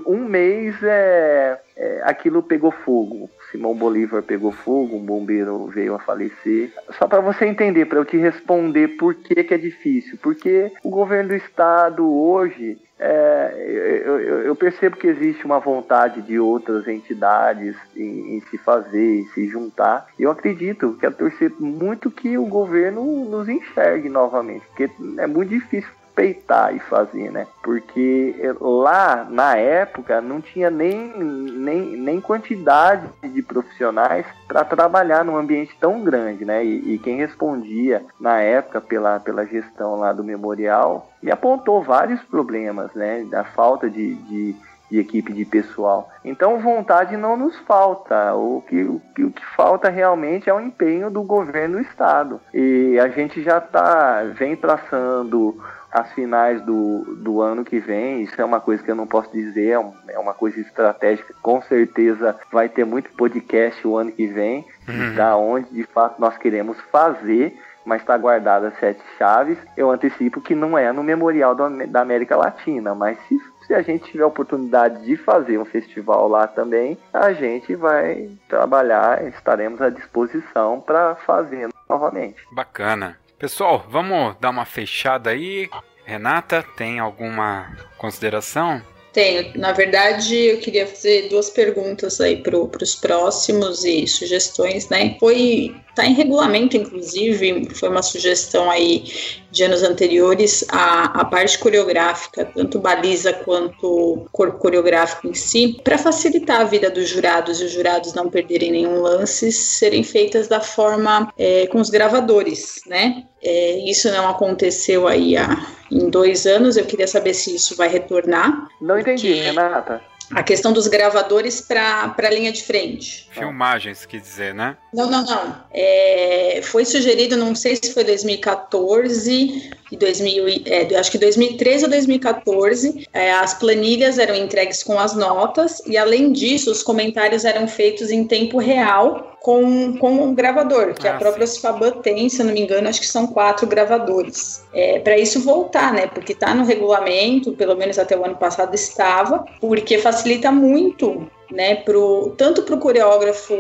um mês, é, é aquilo pegou fogo. Simão Bolívar pegou fogo, um bombeiro veio a falecer. Só para você entender, para eu te responder por que, que é difícil. Porque o governo do estado hoje é, eu, eu, percebo que existe uma vontade de outras entidades em, em, se fazer, em se juntar. Eu acredito, quero torcer muito que o governo nos enxergue novamente, porque é muito difícil respeitar e fazer, né? Porque lá na época não tinha nem, nem, nem quantidade de profissionais para trabalhar num ambiente tão grande, né? E, e, quem respondia na época pela, pela gestão lá do memorial me apontou vários problemas, né? Da falta de, de de equipe de pessoal. Então vontade não nos falta. O que, o que, o que falta realmente é o empenho do governo do estado. E a gente já tá vem traçando as finais do, do ano que vem, isso é uma coisa que eu não posso dizer, é, é uma coisa estratégica. Com certeza vai ter muito podcast o ano que vem, uhum. da onde de fato nós queremos fazer, mas está guardada sete chaves. Eu antecipo que não é no Memorial do, da América Latina, mas se, se a gente tiver a oportunidade de fazer um festival lá também, a gente vai trabalhar, estaremos à disposição para fazer novamente. Bacana. Pessoal, vamos dar uma fechada aí. Renata, tem alguma consideração? Tenho. Na verdade, eu queria fazer duas perguntas aí para os próximos e sugestões, né? Foi Está em regulamento, inclusive, foi uma sugestão aí de anos anteriores, a, a parte coreográfica, tanto baliza quanto corpo coreográfico em si, para facilitar a vida dos jurados e os jurados não perderem nenhum lance, serem feitas da forma é, com os gravadores, né? É, isso não aconteceu aí há, em dois anos, eu queria saber se isso vai retornar. Não entendi, porque... Renata a questão dos gravadores para a linha de frente. Filmagens, quer dizer, né? Não, não, não. É, foi sugerido, não sei se foi 2014 e 2000, é, acho que 2013 ou 2014, é, as planilhas eram entregues com as notas e, além disso, os comentários eram feitos em tempo real com, com um gravador, que ah, a própria Cifaban tem, se eu não me engano, acho que são quatro gravadores. É, para isso voltar, né? Porque está no regulamento, pelo menos até o ano passado estava, porque facilita muito né, pro, tanto para o coreógrafo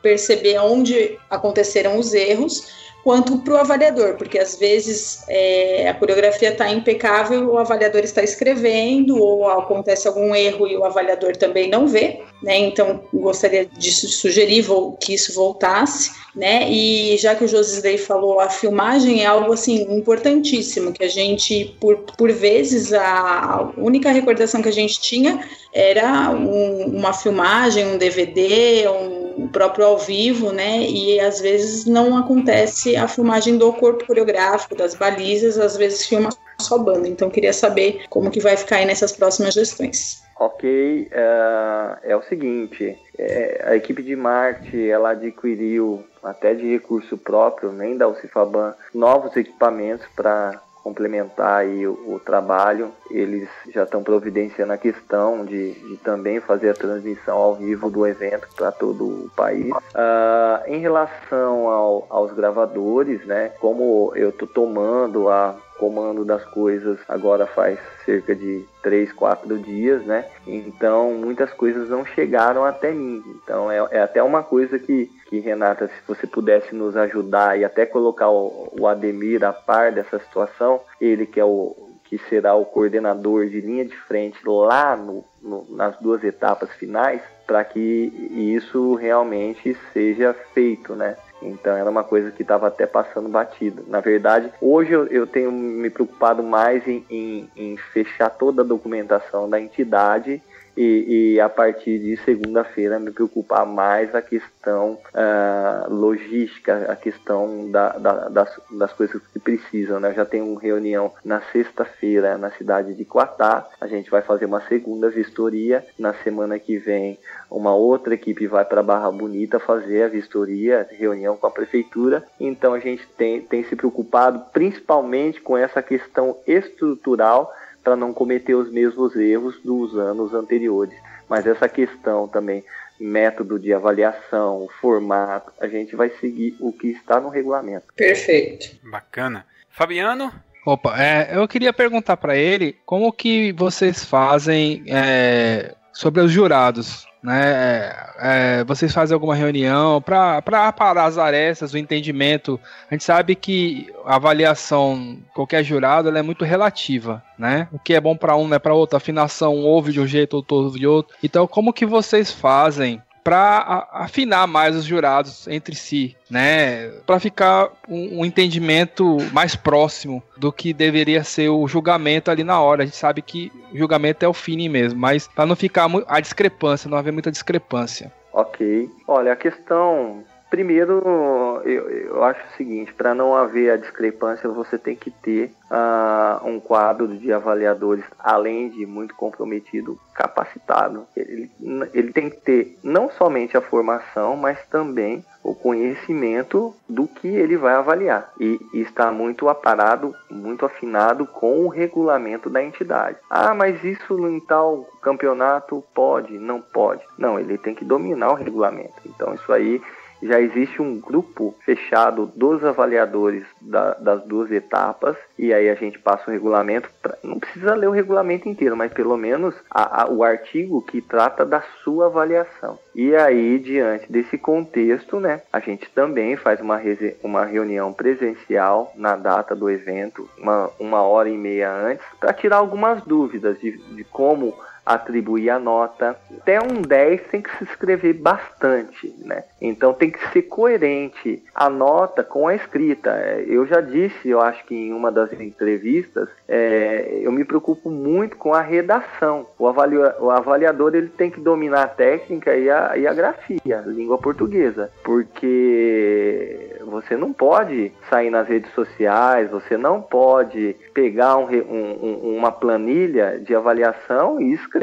perceber onde aconteceram os erros, quanto para o avaliador, porque às vezes é, a coreografia está impecável, o avaliador está escrevendo, ou acontece algum erro e o avaliador também não vê, né? Então gostaria de sugerir que isso voltasse, né? E já que o Josisley falou, a filmagem é algo assim importantíssimo, que a gente, por, por vezes, a única recordação que a gente tinha era um, uma filmagem, um DVD, um próprio ao vivo, né? E às vezes não acontece a filmagem do corpo coreográfico, das balizas, às vezes filma sua banda. Então queria saber como que vai ficar aí nessas próximas gestões. Ok, uh, é o seguinte, é, a equipe de Marte ela adquiriu até de recurso próprio, nem da Ucifaban, novos equipamentos para complementar aí o, o, trabalho. Eles já estão providenciando a questão de, de, também fazer a transmissão ao vivo do evento para todo o país. Uh, em relação ao, aos gravadores, né, como eu estou tomando a comando das coisas agora faz cerca de 3, 4 dias, né? Então muitas coisas não chegaram até mim. Então é, é até uma coisa que, que, Renata, se você pudesse nos ajudar e até colocar o, o Ademir a par dessa situação, ele que é o que será o coordenador de linha de frente lá no, no, nas duas etapas finais, para que isso realmente seja feito, né? Então era uma coisa que estava até passando batido. Na verdade, hoje eu, eu tenho me preocupado mais em, em, em, fechar toda a documentação da entidade e, e a partir de segunda-feira me preocupar mais a questão uh, logística, a questão da, da, das, das coisas que precisam. Né? Eu já tenho uma reunião na sexta-feira na cidade de Quatá, a gente vai fazer uma segunda vistoria. Na semana que vem, uma outra equipe vai para Barra Bonita fazer a vistoria, reunião com a prefeitura. Então a gente tem, tem se preocupado principalmente com essa questão estrutural para não cometer os mesmos erros dos anos anteriores. Mas essa questão também, método de avaliação, formato, a gente vai seguir o que está no regulamento. Perfeito. Bacana. Fabiano? Opa, é, eu queria perguntar para ele como que vocês fazem é, sobre os jurados. Né? É, vocês fazem alguma reunião para parar as arestas, o entendimento? A gente sabe que a avaliação, qualquer jurado, ela é muito relativa, né? O que é bom para um não é para outro. A afinação ouve de um jeito, outro ouve de outro. Então, como que vocês fazem para afinar mais os jurados entre si, né? Para ficar um, um, entendimento mais próximo do que deveria ser o julgamento ali na hora. A gente sabe que julgamento é o fim mesmo, mas para não ficar a discrepância, não haver muita discrepância. Ok. Olha, a questão Primeiro, eu, eu acho o seguinte: para não haver a discrepância, você tem que ter uh, um quadro de avaliadores, além de muito comprometido, capacitado. Ele, ele tem que ter não somente a formação, mas também o conhecimento do que ele vai avaliar e, e está muito aparado, muito afinado com o regulamento da entidade. Ah, mas isso em tal campeonato pode? Não pode. Não, ele tem que dominar o regulamento. Então isso aí já existe um grupo fechado dos avaliadores da, das duas etapas e aí a gente passa o regulamento. Pra, não precisa ler o regulamento inteiro, mas pelo menos a, a, o artigo que trata da sua avaliação. E aí, diante desse contexto, né, a gente também faz uma, uma reunião presencial na data do evento, uma, uma hora e meia antes, para tirar algumas dúvidas de, de como atribuir a nota. Até um 10 tem que se escrever bastante, né? Então tem que ser coerente a nota com a escrita. É, eu já disse, eu acho que em uma das entrevistas, é, eu me preocupo muito com a redação. O, avalia, o avaliador ele tem que dominar a técnica e a, e a grafia, a língua portuguesa, porque você não pode sair nas redes sociais, você não pode pegar um, um, uma planilha de avaliação e escrever.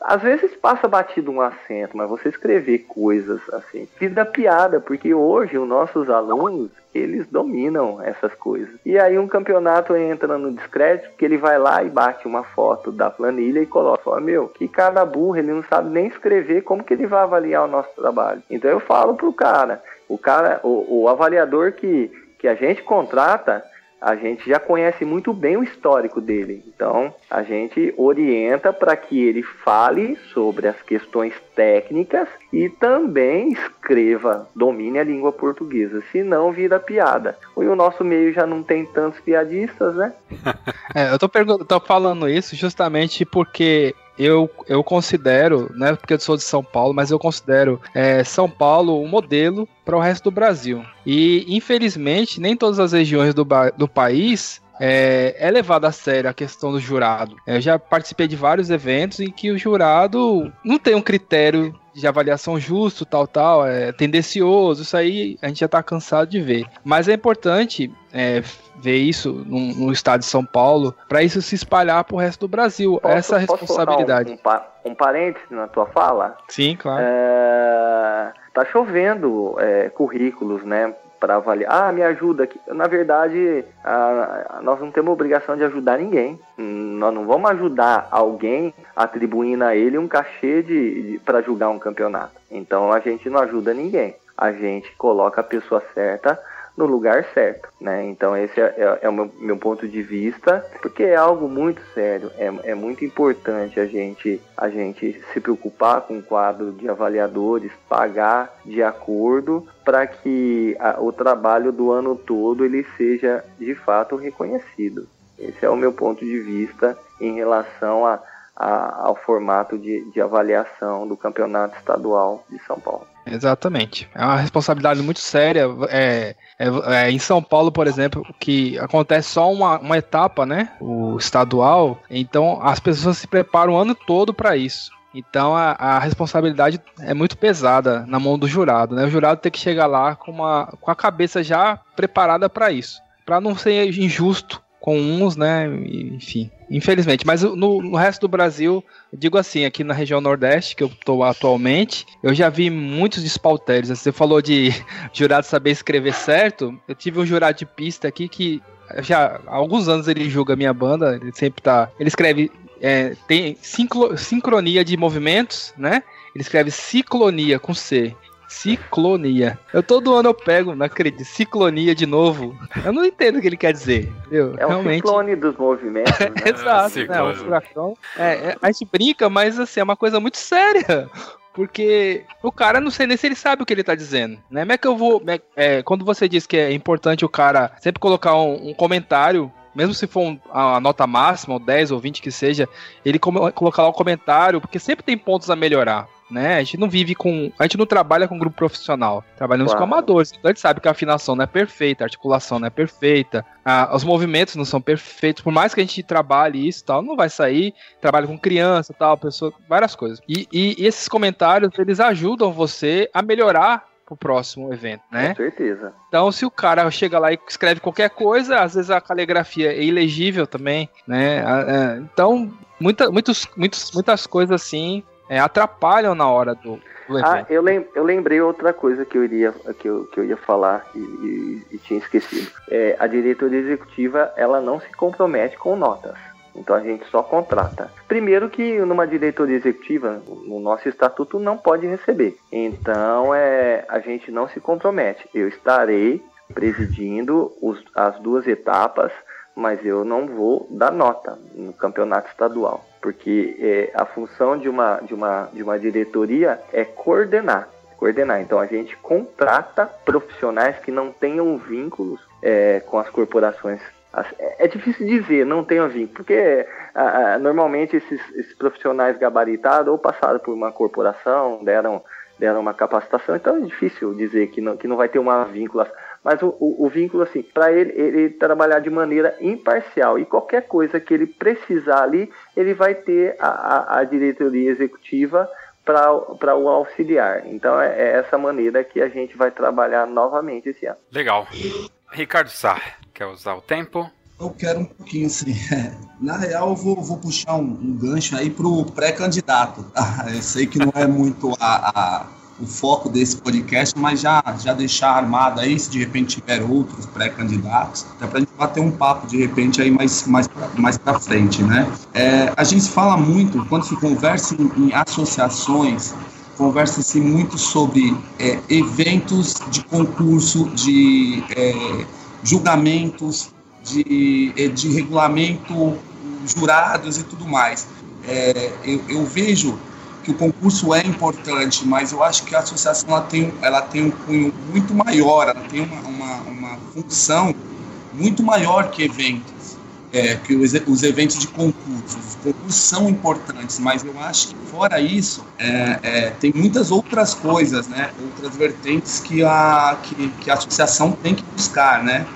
Às vezes passa batido um acento, mas você escrever coisas assim, fiz da piada, porque hoje os nossos alunos eles dominam essas coisas. E aí um campeonato entra no descrédito, que ele vai lá e bate uma foto da planilha e coloca, fala, meu, que cara burro, ele não sabe nem escrever, como que ele vai avaliar o nosso trabalho? Então eu falo pro cara, o cara, o, o avaliador que, que a gente contrata, a gente já conhece muito bem o histórico dele. Então, a gente orienta para que ele fale sobre as questões técnicas e também escreva, domine a língua portuguesa, senão vira piada. E o nosso meio já não tem tantos piadistas, né? é, eu tô, tô falando isso justamente porque eu, eu considero, né, porque eu sou de São Paulo, mas eu considero é, São Paulo um modelo para o resto do Brasil. E, infelizmente, nem todas as regiões do, do país é, é levado a sério a questão do jurado. Eu já participei de vários eventos em que o jurado não tem um critério de avaliação justo, tal, tal, é tendencioso, isso aí a gente já tá cansado de ver. Mas é importante é, ver isso no, no, estado de São Paulo, para isso se espalhar para o resto do Brasil. Posso, Essa responsabilidade. Um, um, um parênteses na tua fala? Sim, claro. É, tá chovendo é, currículos, né? Para avaliar. Ah, me ajuda. Na verdade, a, a, nós não temos obrigação de ajudar ninguém. Nós não vamos ajudar alguém atribuindo a ele um cachê de, de para julgar um campeonato. Então a gente não ajuda ninguém. A gente coloca a pessoa certa no lugar certo, né? Então esse é, é, é o meu, meu, ponto de vista, porque é algo muito sério, é, é muito importante a gente, a gente se preocupar com o quadro de avaliadores, pagar de acordo para que a, o trabalho do ano todo ele seja de fato reconhecido. Esse é o meu ponto de vista em relação a, a, ao formato de, de avaliação do Campeonato Estadual de São Paulo. Exatamente. É uma responsabilidade muito séria. É, é, é, em São Paulo, por exemplo, que acontece só uma, uma etapa, né? O estadual. Então as pessoas se preparam o ano todo para isso. Então a, a, responsabilidade é muito pesada na mão do jurado, né? O jurado tem que chegar lá com, uma, com a cabeça já preparada para isso, para não ser injusto com uns, né? Enfim, infelizmente. Mas no, no, resto do Brasil, digo assim, aqui na região Nordeste, que eu estou atualmente, eu já vi muitos despautérios. Você falou de jurado saber escrever certo. Eu tive um jurado de pista aqui que já há alguns anos ele julga minha banda. Ele sempre tá. Ele escreve. É, tem sincro, sincronia de movimentos, né? Ele escreve ciclonia com C. Ciclonia. Eu todo ano eu pego, não acredito, ciclonia de novo. Eu não entendo o que ele quer dizer. Entendeu? É um ciclone dos movimentos. Né? Exato, é, né? Um furacão. É, é, a gente brinca, mas assim, é uma coisa muito séria. Porque o cara, não sei nem se ele sabe o que ele tá dizendo, né? Como é que eu vou. É, é, quando você diz que é importante o cara sempre colocar um, um comentário mesmo se for um, a nota máxima, ou 10 ou 20 que seja, ele colocar lá o um comentário, porque sempre tem pontos a melhorar né? A gente não vive com. A gente não trabalha com grupo profissional. Trabalhamos claro. com amadores. Então a gente sabe que a afinação não é perfeita, a articulação não é perfeita, a, os movimentos não são perfeitos. Por mais que a gente trabalhe isso tal, não vai sair. Trabalha com criança tal, pessoa, várias coisas. E, e, e esses comentários, eles ajudam você a melhorar pro próximo evento, né? Com certeza. Então, se o cara chega lá e escreve qualquer coisa, às vezes a caligrafia é ilegível também, né? Então, muita, muitos, muitos, muitas coisas assim é, atrapalham na hora do, do ah, evento. Ah, eu, lem eu lembrei outra coisa que eu iria, que eu, que eu ia falar e, e, e tinha esquecido. É, a diretoria executiva ela não se compromete com notas. Então a gente só contrata. Primeiro que numa diretoria executiva, no nosso estatuto não pode receber. Então é, a gente não se compromete. Eu estarei presidindo os, as duas etapas, mas eu não vou dar nota no campeonato estadual porque é, a função de uma, de, uma, de uma diretoria é coordenar. Coordenar. Então a gente contrata profissionais que não tenham vínculos é, com as corporações. É, é difícil dizer, não tenham vínculo, porque a, a, normalmente esses, esses profissionais gabaritados ou passaram por uma corporação, deram, deram uma capacitação, então é difícil dizer que não, que não vai ter uma vinculação mas o, o, o vínculo, assim, para ele, ele trabalhar de maneira imparcial e qualquer coisa que ele precisar ali, ele vai ter a, a, a diretoria executiva para o auxiliar. Então é, é, essa maneira que a gente vai trabalhar novamente esse ano. Legal. Ricardo Sá, quer usar o tempo? Eu quero um pouquinho, assim. Na real, eu vou, vou puxar um, um gancho aí para o pré-candidato. Tá? Eu sei que não é muito a, a o foco desse podcast, mas já, já deixar armado aí, se de repente tiver outros pré-candidatos, até para a gente bater um papo de repente aí mais, mais, mais para frente, né? É, a gente fala muito, quando se conversa em, em associações, conversa-se muito sobre é, eventos de concurso, de é, julgamentos, de, é, de regulamento, jurados e tudo mais. É, eu, eu vejo que o concurso é importante, mas eu acho que a associação ela tem, ela tem um cunho muito maior, ela tem uma, uma, uma função muito maior que eventos, é, que os, os, eventos de concursos. Os concursos são importantes, mas eu acho que fora isso, é, é, tem muitas outras coisas, né, outras vertentes que a, que, que a associação tem que buscar, né.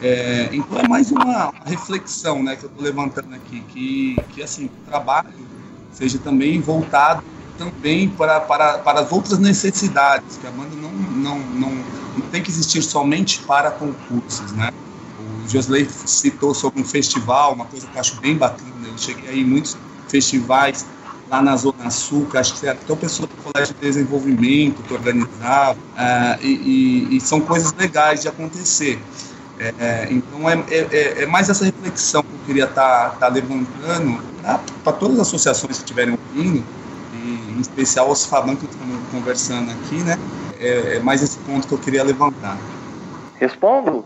É, então é mais uma, uma reflexão né, que eu estou levantando aqui, que, que assim, o trabalho seja também voltado também para, para, para as outras necessidades, que a banda não, não, não, não tem que existir somente para concursos, né? O Josley citou sobre um festival, uma coisa que eu acho bem bacana, eu cheguei aí em muitos festivais lá na Zona Sul, que acho que até o pessoal do Colégio de Desenvolvimento que organizava, uh, e, e, e, são coisas legais de acontecer. É, é então é, é, é, mais essa reflexão que eu queria estar tá, tá levantando para todas as associações que estiverem ouvindo, e em especial os Faban que estamos conversando aqui, né? É, é, mais esse ponto que eu queria levantar. Respondo?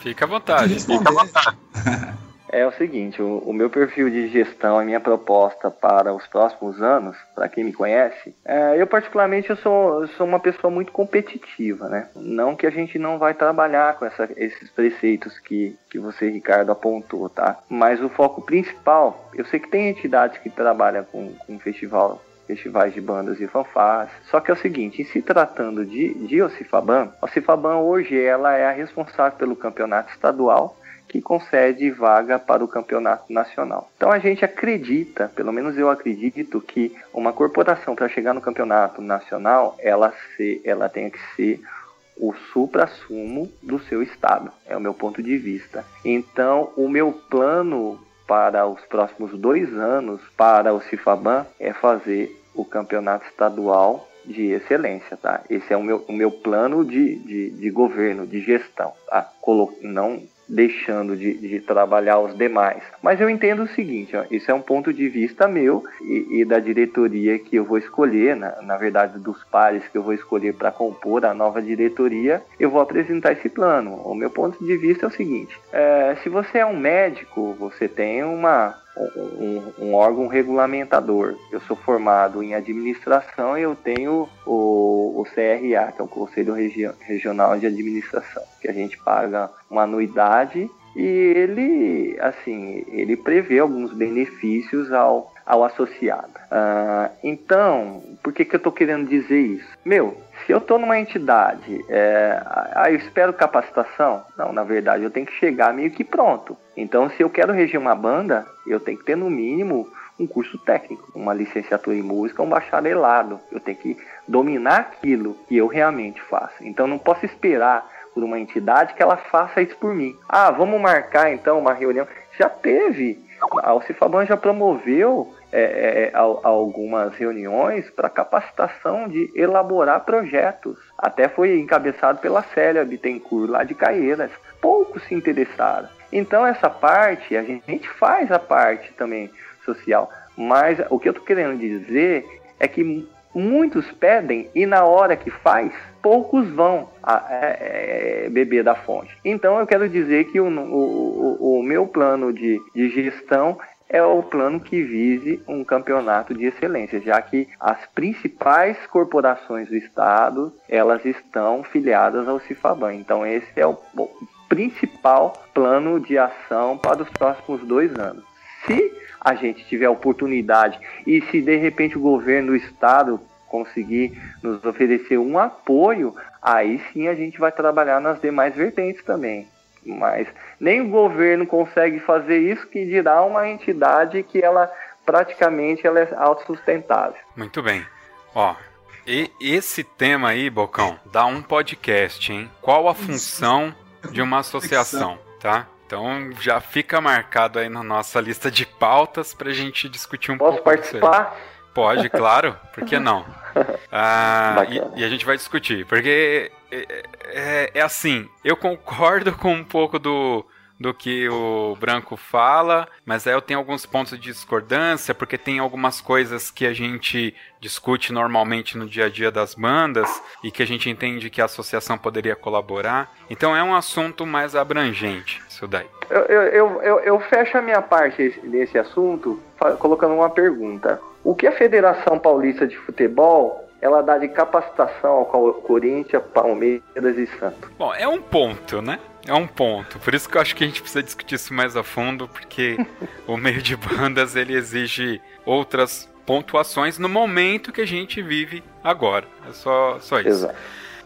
Fica à vontade. Fica à vontade. é o seguinte, o, o, meu perfil de gestão, a minha proposta para os próximos anos, para quem me conhece, é, eu particularmente eu sou, sou uma pessoa muito competitiva, né? Não que a gente não vai trabalhar com essa, esses preceitos que, que você, Ricardo, apontou, tá? Mas o foco principal, eu sei que tem entidades que trabalham com, com festival festivais de bandas e fanfarras. Só que é o seguinte, em se tratando de, de Ocifaban, Ocifaban hoje ela é a responsável pelo campeonato estadual que concede vaga para o campeonato nacional. Então a gente acredita, pelo menos eu acredito, que uma corporação para chegar no campeonato nacional, ela, se, ela tenha que ser o supra-sumo do seu estado. É o meu ponto de vista. Então, o meu plano para os próximos dois anos para o Cifaban é fazer o campeonato estadual de excelência, tá? Esse é o meu, o meu plano de, de, de governo, de gestão, tá? Colo não deixando de, de, trabalhar os demais. Mas eu entendo o seguinte, ó, isso é um ponto de vista meu e, e da diretoria que eu vou escolher, na, na verdade dos pares que eu vou escolher para compor a nova diretoria, eu vou apresentar esse plano. O meu ponto de vista é o seguinte: é, se você é um médico, você tem uma um, um, órgão regulamentador. Eu sou formado em administração e eu tenho o, o CRA, que é o Conselho Regi Regional de Administração, que a gente paga uma anuidade e ele, assim, ele prevê alguns benefícios ao, ao associado. Uh, então, por que, que eu estou querendo dizer isso? Meu, se eu estou numa entidade, é, ah, eu espero capacitação? Não, na verdade eu tenho que chegar meio que pronto. Então, se eu quero reger uma banda, eu tenho que ter no mínimo um curso técnico, uma licenciatura em música, um bacharelado. Eu tenho que dominar aquilo que eu realmente faço. Então, não posso esperar por uma entidade que ela faça isso por mim. Ah, vamos marcar então uma reunião. Já teve. A Alcifaban já promoveu é, é, é algumas reuniões para capacitação de elaborar projetos. Até foi encabeçado pela Célia Bittencourt, lá de Caieiras. Poucos se interessaram. Então, essa parte, a gente faz a parte também social. Mas o que eu estou querendo dizer é que muitos pedem e na hora que faz, poucos vão a, é, é, beber da fonte. Então eu quero dizer que o, o, o meu plano de, de gestão é o plano que vise um campeonato de excelência, já que as principais corporações do estado elas estão filiadas ao Cifaban. Então esse é o principal plano de ação para os próximos dois anos. Se a gente tiver oportunidade e se de repente o governo do estado conseguir nos oferecer um apoio, aí sim a gente vai trabalhar nas demais vertentes também. Mas nem o governo consegue fazer isso, que dirá uma entidade que ela praticamente ela é autossustentável. Muito bem. Ó, e esse tema aí, Bocão, dá um podcast, hein? Qual a função de uma associação, tá? Então já fica marcado aí na nossa lista de pautas pra gente discutir um Posso pouco. Posso participar? Pode, claro. Por que não? Ah, e, e, a gente vai discutir. Porque é, é, é, assim, eu concordo com um pouco do, do que o Branco fala, mas aí eu tenho alguns pontos de discordância, porque tem algumas coisas que a gente discute normalmente no dia a dia das bandas e que a gente entende que a associação poderia colaborar. Então é um assunto mais abrangente, isso daí. Eu, eu, eu, eu fecho a minha parte desse assunto colocando uma pergunta. O que a Federação Paulista de Futebol ela dá de capacitação ao Corinthians, Palmeiras e Santos? Bom, é um ponto, né? É um ponto. Por isso que eu acho que a gente precisa discutir isso mais a fundo, porque o meio de bandas ele exige outras pontuações no momento que a gente vive agora. É só, só isso. Exato.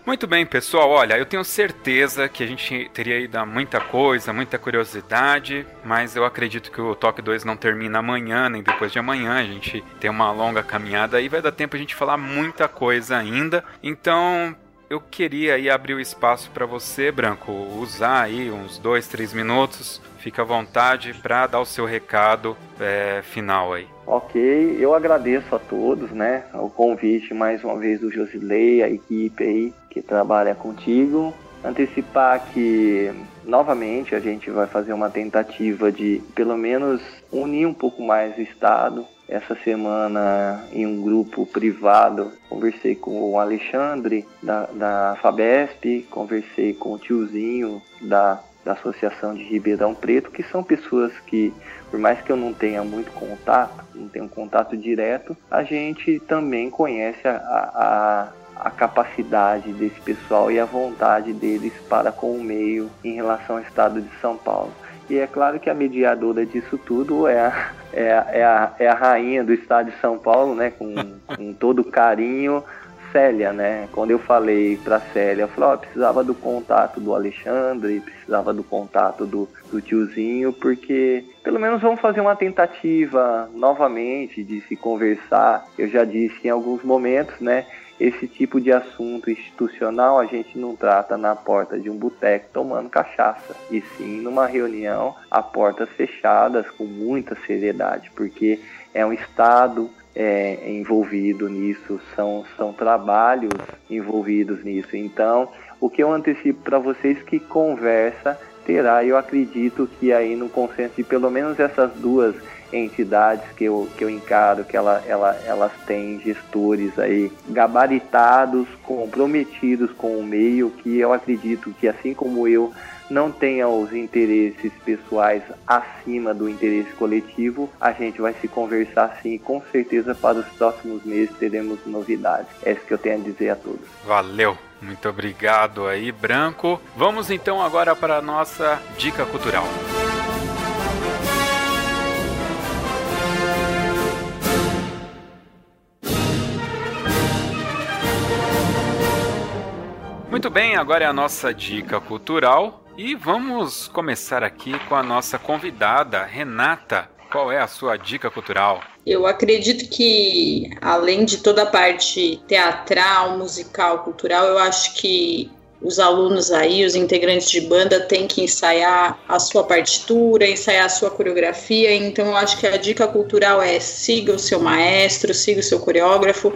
Muito bem, pessoal. Olha, eu tenho certeza que a gente teria ido a muita coisa, muita curiosidade, mas eu acredito que o Toque 2 não termina amanhã, nem depois de amanhã. A gente tem uma longa caminhada aí, vai dar tempo a gente falar muita coisa ainda. Então, eu queria aí abrir o espaço para você, Branco, usar aí uns dois, três minutos. Fica à vontade para dar o seu recado é, final aí. Ok, eu agradeço a todos, né? O convite mais uma vez do Josilei, a equipe aí que trabalha contigo. Antecipar que novamente a gente vai fazer uma tentativa de pelo menos unir um pouco mais o Estado, essa semana em um grupo privado conversei com o Alexandre da, da Fabesp, conversei com o tiozinho da, da Associação de Ribeirão Preto, que são pessoas que, por mais que eu não tenha muito contato, não tenho contato direto, a gente também conhece a, a, a capacidade desse pessoal e a vontade deles para com o meio em relação ao estado de São Paulo. E é claro que a mediadora disso tudo é a, é a, é a, é a rainha do estado de São Paulo, né? Com, com todo carinho, Célia, né? Quando eu falei para Célia, eu falei, oh, precisava do contato do Alexandre, precisava do contato do, do tiozinho, porque pelo menos vamos fazer uma tentativa novamente de se conversar. Eu já disse em alguns momentos, né? esse tipo de assunto institucional a gente não trata na porta de um boteco tomando cachaça, e sim numa reunião a portas fechadas com muita seriedade, porque é um Estado é, envolvido nisso, são, são trabalhos envolvidos nisso. Então, o que eu antecipo para vocês que conversa terá, eu acredito que aí no consenso de pelo menos essas duas entidades que eu, que eu encaro que ela, ela, elas têm gestores aí gabaritados, comprometidos com o meio, que eu acredito que assim como eu não tenha os interesses pessoais acima do interesse coletivo, a gente vai se conversar sim, com certeza para os próximos meses teremos novidades. É isso que eu tenho a dizer a todos. Valeu! Muito obrigado aí, Branco. Vamos então agora para a nossa dica cultural. Muito bem, agora é a nossa dica cultural e vamos começar aqui com a nossa convidada, Renata. Qual é a sua dica cultural? Eu acredito que, além de toda a parte teatral, musical, cultural, eu acho que os alunos aí, os integrantes de banda, têm que ensaiar a sua partitura, ensaiar a sua coreografia. Então, eu acho que a dica cultural é siga o seu maestro, siga o seu coreógrafo,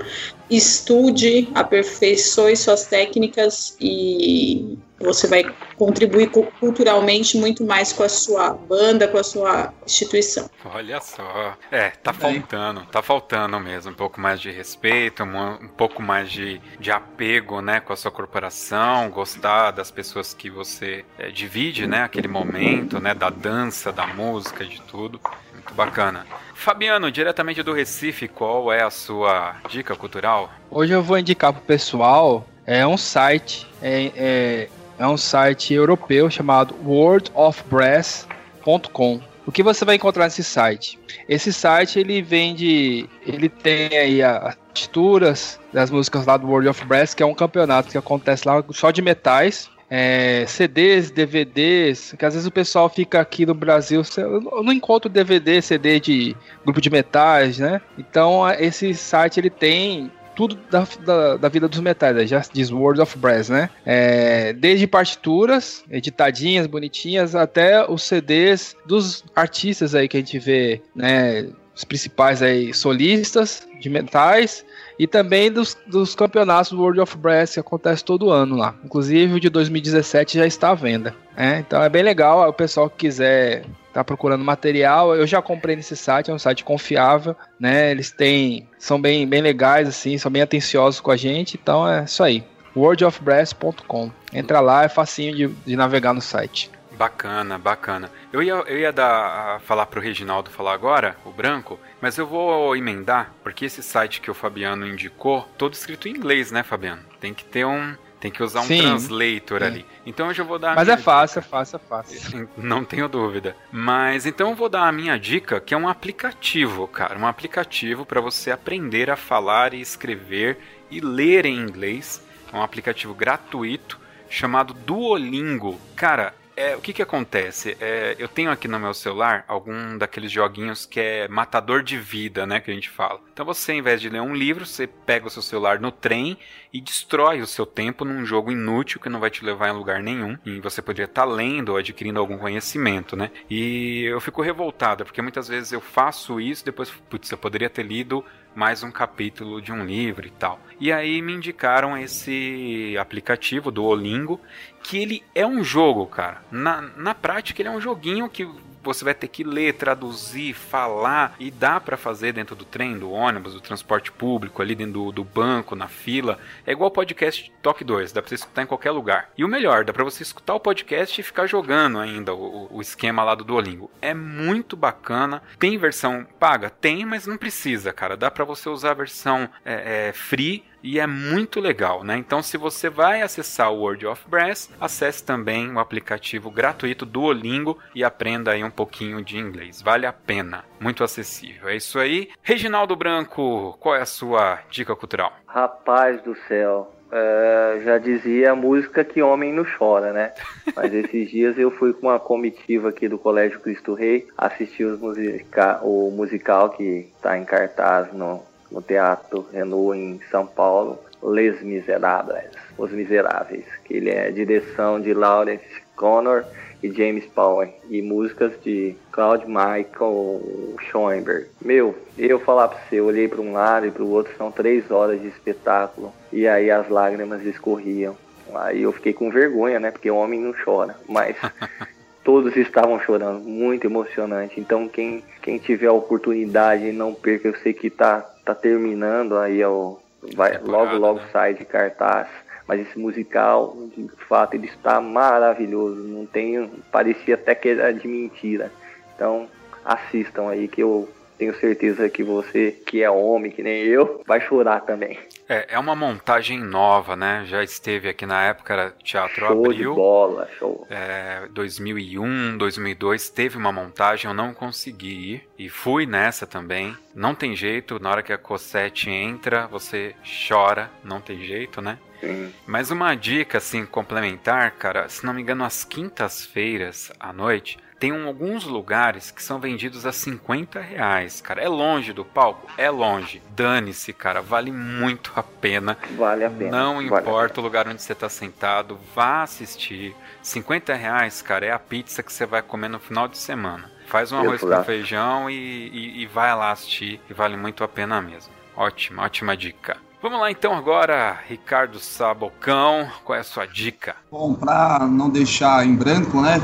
estude, aperfeiçoe suas técnicas e você vai contribuir culturalmente muito mais com a sua banda, com a sua instituição. Olha só. É, tá faltando, tá faltando mesmo. Um pouco mais de respeito, um, um pouco mais de, de apego, né, com a sua corporação, gostar das pessoas que você é, divide, né, aquele momento, né, da dança, da música, de tudo. Muito bacana. Fabiano, diretamente do Recife, qual é a sua dica cultural? Hoje eu vou indicar pro pessoal é um site, é, é, é um site europeu chamado worldofbrass.com. O que você vai encontrar nesse site? Esse site ele vende, ele tem aí as texturas das músicas lá do World of Brass, que é um campeonato que acontece lá só de metais é, CDs, DVDs, que às vezes o pessoal fica aqui no Brasil, eu não encontro DVD, CD de grupo de metais, né? Então esse site ele tem tudo da, da, da, vida dos metais, já diz World of Brass, né? É, desde partituras, editadinhas, bonitinhas, até os CDs dos artistas aí que a gente vê, né? Os principais aí solistas de metais e também dos, dos campeonatos World of Brass que acontece todo ano lá. Inclusive o de 2017 já está à venda. Né? Então é bem legal. O pessoal que quiser tá procurando material, eu já comprei nesse site, é um site confiável, né? Eles têm, são bem, bem legais assim, são bem atenciosos com a gente, então é isso aí. worldofbrass.com. Entra lá, é facinho de, de navegar no site. Bacana, bacana. Eu ia, eu ia dar, falar pro Reginaldo falar agora, o branco, mas eu vou emendar, porque esse site que o Fabiano indicou, todo escrito em inglês, né, Fabiano? Tem que ter um. Tem que usar um Sim, translator ali. Então eu já vou dar. Mas é fácil, é fácil, é fácil. Não tenho dúvida. Mas então eu vou dar a minha dica, que é um aplicativo, cara. Um aplicativo para você aprender a falar e escrever e ler em inglês um aplicativo gratuito chamado Duolingo. Cara, é, o que que acontece? É, eu tenho aqui no meu celular algum daqueles joguinhos que é matador de vida, né, que a gente fala. Então você, ao invés de ler um livro, você pega o seu celular no trem e destrói o seu tempo num jogo inútil que não vai te levar em lugar nenhum. E você poderia estar tá lendo ou adquirindo algum conhecimento, né? E eu fico revoltada, porque muitas vezes eu faço isso, depois, putz, eu poderia ter lido mais um capítulo de um livro e tal. E aí me indicaram esse aplicativo do Olingo, que ele é um jogo, cara. Na, na prática, ele é um joguinho que você vai ter que ler, traduzir, falar e dá para fazer dentro do trem, do ônibus, do transporte público, ali dentro do, do banco, na fila. É igual podcast Talk 2, dá para você escutar em qualquer lugar. E o melhor, dá para você escutar o podcast e ficar jogando ainda o, o esquema lá do Duolingo. É muito bacana. Tem versão paga? Tem, mas não precisa, cara. Dá para você usar a versão é, é, free e é muito legal, né? Então, se você vai acessar o World of Brass, acesse também o aplicativo gratuito Duolingo e aprenda aí um pouquinho de inglês. Vale a pena, muito acessível. É isso aí. Reginaldo Branco, qual é a sua dica cultural? Rapaz do céu, é, já dizia a música que homem não chora, né? Mas esses dias eu fui com uma comitiva aqui do Colégio Cristo Rei assistir musica o musical que está em cartaz no no Teatro Renault em São Paulo, Les Miserables, Os Miseráveis, que ele é direção de Lawrence Connor e James Power e músicas de Claude Michael Schoenberg. Meu, eu falar pra você, eu olhei para um lado e para o outro, são três horas de espetáculo e aí as lágrimas escorriam. Aí eu fiquei com vergonha, né? Porque o homem não chora, mas todos estavam chorando, muito emocionante. Então quem, quem tiver a oportunidade, não perca, eu sei que tá tá terminando aí o vai logo logo né? sai de cartaz. Mas esse musical de fato ele está maravilhoso. Não tem parecia até que era de mentira. Então assistam aí que eu tenho certeza que você que é homem que nem eu vai chorar também é, é uma montagem nova, né? Já esteve aqui na época, era Teatro show Abril. De bola, show. É, 2001, 2002 teve uma montagem, eu não consegui ir. E fui nessa também. Não tem jeito, na hora que a Cosette entra, você chora, não tem jeito, né? Sim. Mas uma dica, assim, complementar, cara, se não me engano, às quintas-feiras à noite, tem um, alguns lugares que são vendidos a 50 reais, cara. É longe do palco? É longe. Dane-se, cara. Vale muito a pena. Vale a pena. Não vale importa o lugar onde você está sentado. Vá assistir. 50 reais, cara, é a pizza que você vai comer no final de semana. Faz um arroz com feijão e, e, e vai lá assistir. E vale muito a pena mesmo. Ótima, ótima dica. Vamos lá então agora, Ricardo Sabocão, qual é a sua dica? Bom, para não deixar em branco, né?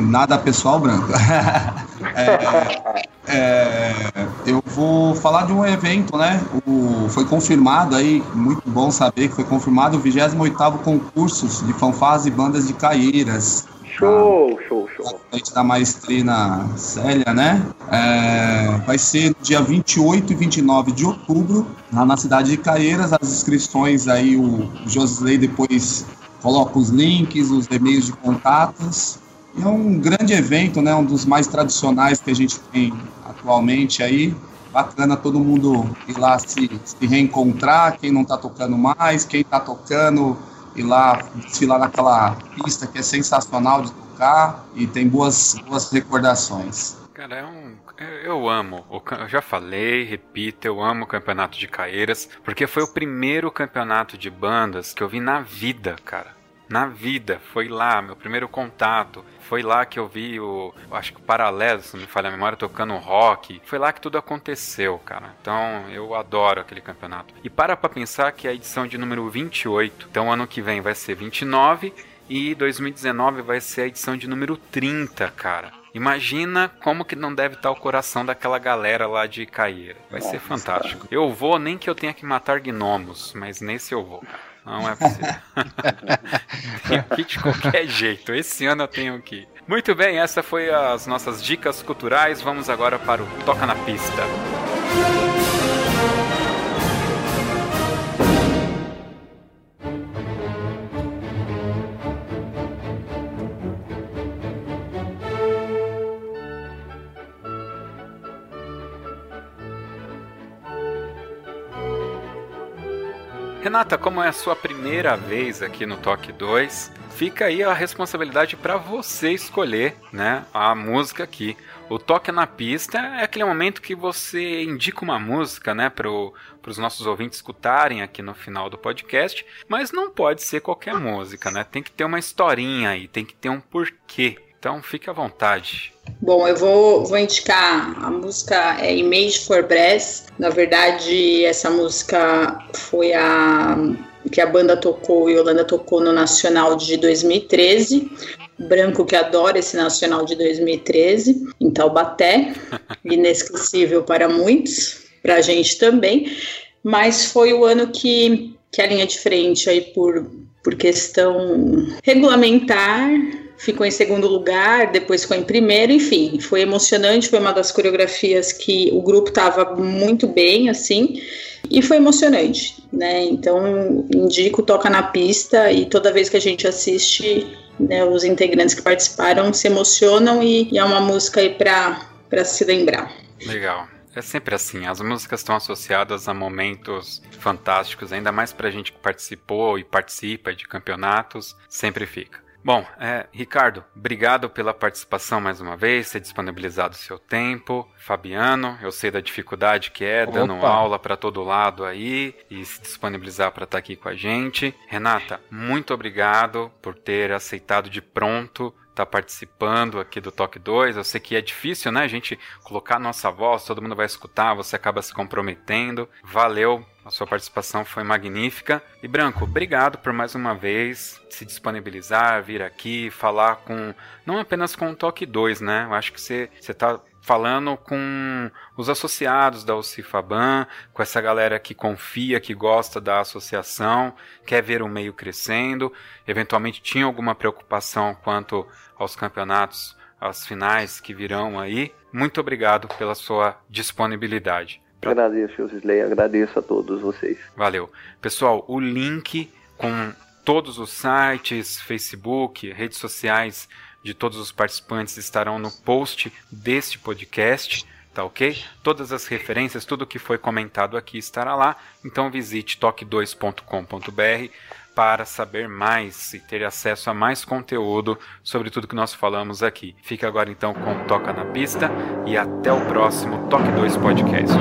Nada pessoal branco. é, é, eu vou falar de um evento, né? O, foi confirmado aí, muito bom saber que foi confirmado o 28º concurso de fanfarras e bandas de Caieiras. Show, show, show. Frente da maestrina Célia, né? É, vai ser dia 28 e 29 de outubro, lá na cidade de Caieiras. As inscrições aí, o Josley depois coloca os links, os e-mails de contatos. É um grande evento, né? Um dos mais tradicionais que a gente tem atualmente aí. Bacana todo mundo ir lá se, se reencontrar, quem não está tocando mais, quem está tocando ir lá desfilar naquela pista que é sensacional de tocar e tem boas, boas recordações. Cara, é um. Eu amo. Eu já falei, repito, eu amo o campeonato de Caeiras, porque foi o primeiro campeonato de bandas que eu vi na vida, cara. Na vida. Foi lá, meu primeiro contato. Foi lá que eu vi o. Acho que o Paralelo, se não me falha a memória, tocando rock. Foi lá que tudo aconteceu, cara. Então eu adoro aquele campeonato. E para pra pensar que é a edição de número 28. Então ano que vem vai ser 29 e 2019 vai ser a edição de número 30, cara. Imagina como que não deve estar o coração daquela galera lá de Caieira. Vai Nossa, ser fantástico. Cara. Eu vou nem que eu tenha que matar gnomos, mas nesse eu vou, cara. Não é possível. que de qualquer jeito. Esse ano eu tenho que. Muito bem, essa foi as nossas dicas culturais. Vamos agora para o Toca na Pista. Renata, como é a sua primeira vez aqui no Toque 2, fica aí a responsabilidade para você escolher, né, a música aqui. O toque na pista é aquele momento que você indica uma música, né, para os nossos ouvintes escutarem aqui no final do podcast, mas não pode ser qualquer música, né? Tem que ter uma historinha aí, tem que ter um porquê. Então fique à vontade. Bom, eu vou, vou indicar a música é Image for Brass. Na verdade, essa música foi a que a banda tocou e a Holanda tocou no Nacional de 2013. Branco que adora esse Nacional de 2013, em Taubaté, inesquecível para muitos, para a gente também, mas foi o ano que, que a linha de frente aí por, por questão regulamentar ficou em segundo lugar, depois ficou em primeiro, enfim, foi emocionante, foi uma das coreografias que o grupo estava muito bem, assim, e foi emocionante, né? Então, indico Toca na Pista e toda vez que a gente assiste, né, os integrantes que participaram se emocionam e, e é uma música aí para se lembrar. Legal. É sempre assim, as músicas estão associadas a momentos fantásticos, ainda mais pra gente que participou e participa de campeonatos, sempre fica. Bom, é, Ricardo, obrigado pela participação mais uma vez, ter disponibilizado o seu tempo. Fabiano, eu sei da dificuldade que é, Opa. dando aula para todo lado aí e se disponibilizar para estar tá aqui com a gente. Renata, muito obrigado por ter aceitado de pronto estar tá participando aqui do Toque 2. Eu sei que é difícil, né? A gente colocar nossa voz, todo mundo vai escutar, você acaba se comprometendo. Valeu a sua participação foi magnífica. E Branco, obrigado por mais uma vez se disponibilizar, vir aqui, falar com. Não apenas com o Toque 2, né? Eu acho que você está falando com os associados da Ocifaban, com essa galera que confia, que gosta da associação, quer ver o meio crescendo, eventualmente tinha alguma preocupação quanto aos campeonatos, às finais que virão aí. Muito obrigado pela sua disponibilidade. Agradeço, Gisley, agradeço a todos vocês. Valeu. Pessoal, o link com todos os sites, Facebook, redes sociais de todos os participantes estarão no post deste podcast, tá ok? Todas as referências, tudo que foi comentado aqui estará lá. Então visite toque2.com.br para saber mais e ter acesso a mais conteúdo sobre tudo que nós falamos aqui. Fica agora então com Toca na Pista e até o próximo Toque 2 Podcast.